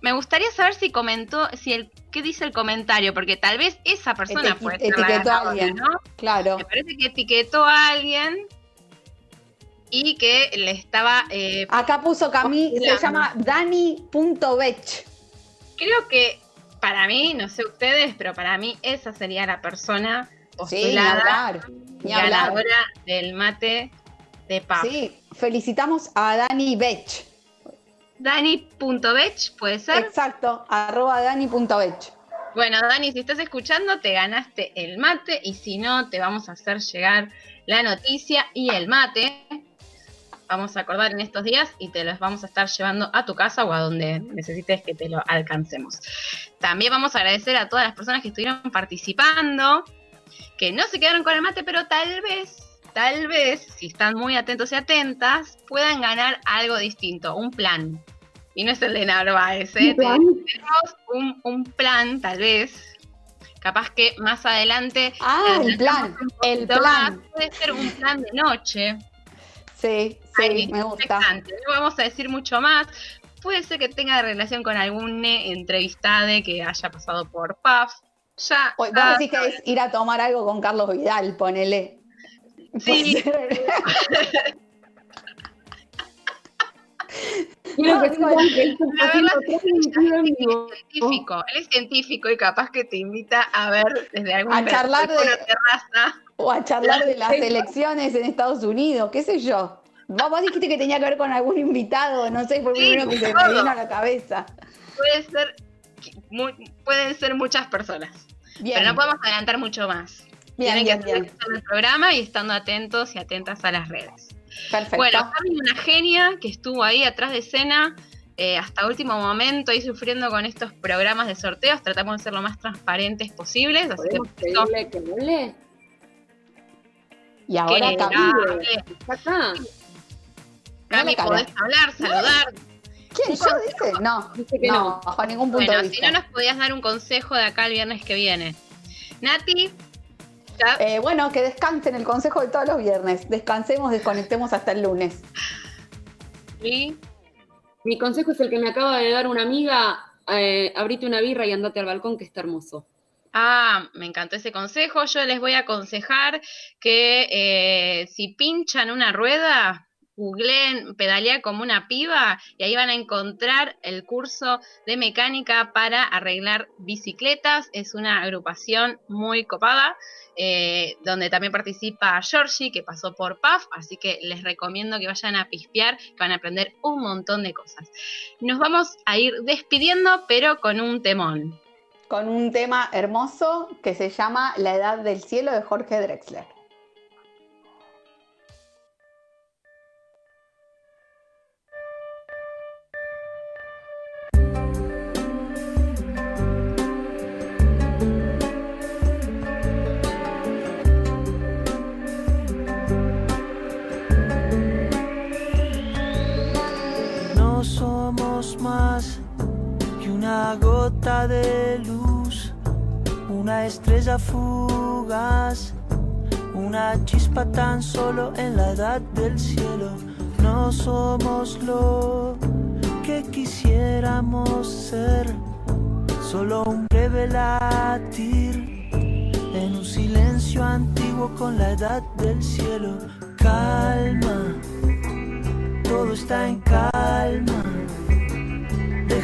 Me gustaría saber si comentó, si el, qué dice el comentario, porque tal vez esa persona puede la etiquetó a alguien. ¿no? Claro. Me parece que etiquetó a alguien y que le estaba. eh, Acá puso Cami, se llama Dani.bech. creo que para mí, no sé ustedes, pero para mí esa sería la persona Sí, ni postulada hablar. Ni hablar. ganadora del mate de pap. Sí, felicitamos a Dani Bech. Dani.bech, ¿puede ser? Exacto, arroba Dani.bech. Bueno, Dani, si estás escuchando, te ganaste el mate y si no, te vamos a hacer llegar la noticia y el mate. Vamos a acordar en estos días y te los vamos a estar llevando a tu casa o a donde necesites que te lo alcancemos. También vamos a agradecer a todas las personas que estuvieron participando, que no se quedaron con el mate, pero tal vez, tal vez, si están muy atentos y atentas, puedan ganar algo distinto, un plan. Y no es el de Narváez, ¿eh? ¿Un plan? Tenemos un, un plan, tal vez. Capaz que más adelante. Ah, el plan, el plan. más. Puede ser un plan de noche. Sí, sí, me gusta. No vamos a decir mucho más. Puede ser que tenga relación con algún eh, entrevistado que haya pasado por PAF. Ya. Hoy, vos decís que es ir a tomar algo con Carlos Vidal, ponele. Sí. Que No, que que él es científico, él es científico y capaz que te invita a ver desde algún A charlar de- terraza. O a charlar de las elecciones en Estados Unidos, qué sé yo. Vos, vos dijiste que tenía que ver con algún invitado, no sé, fue lo Sí, primero que se me vino a la cabeza. Puede ser, mu- pueden ser muchas personas. Bien. Pero no podemos adelantar mucho más. Bien, Tienen bien, que bien. estar en el programa y estando atentos y atentas a las redes. Perfecto. Bueno, Cami, una genia que estuvo ahí atrás de escena eh, hasta último momento, ahí sufriendo con estos programas de sorteos. Tratamos de ser lo más transparentes posibles. Así que ¿Podemos esto- pedirle que hable? y ahora que Cami. hable. Está acá. Cami, cara. podés hablar, saludar. ¿Quién? ¿Yo dice? No, Dice que no, no. bajo ningún punto Bueno, de si no nos podías dar un consejo de acá el viernes que viene. Nati, Eh, bueno, que descansen el consejo de todos los viernes. Descansemos, desconectemos hasta el lunes. y Mi consejo es el que me acaba de dar una amiga. eh, abrite una birra y andate al balcón, que está hermoso. Ah, me encantó ese consejo. Yo les voy a aconsejar que eh, si pinchan una rueda, googleen pedalea como una piba y ahí van a encontrar el curso de mecánica para arreglar bicicletas. Es una agrupación muy copada. eh, donde también participa Georgie, que pasó por PAF, así que les recomiendo que vayan a pispear, que van a aprender un montón de cosas. Nos vamos a ir despidiendo, pero con un temón. Con un tema hermoso que se llama La Edad del Cielo de Jorge Drexler. Somos más que una gota de luz, una estrella fugaz, una chispa tan solo en la edad del cielo. No somos lo que quisiéramos ser, solo un breve latir en un silencio antiguo con la edad del cielo. Calma todo está en calma.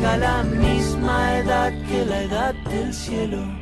la misma edad que la edad del cielo.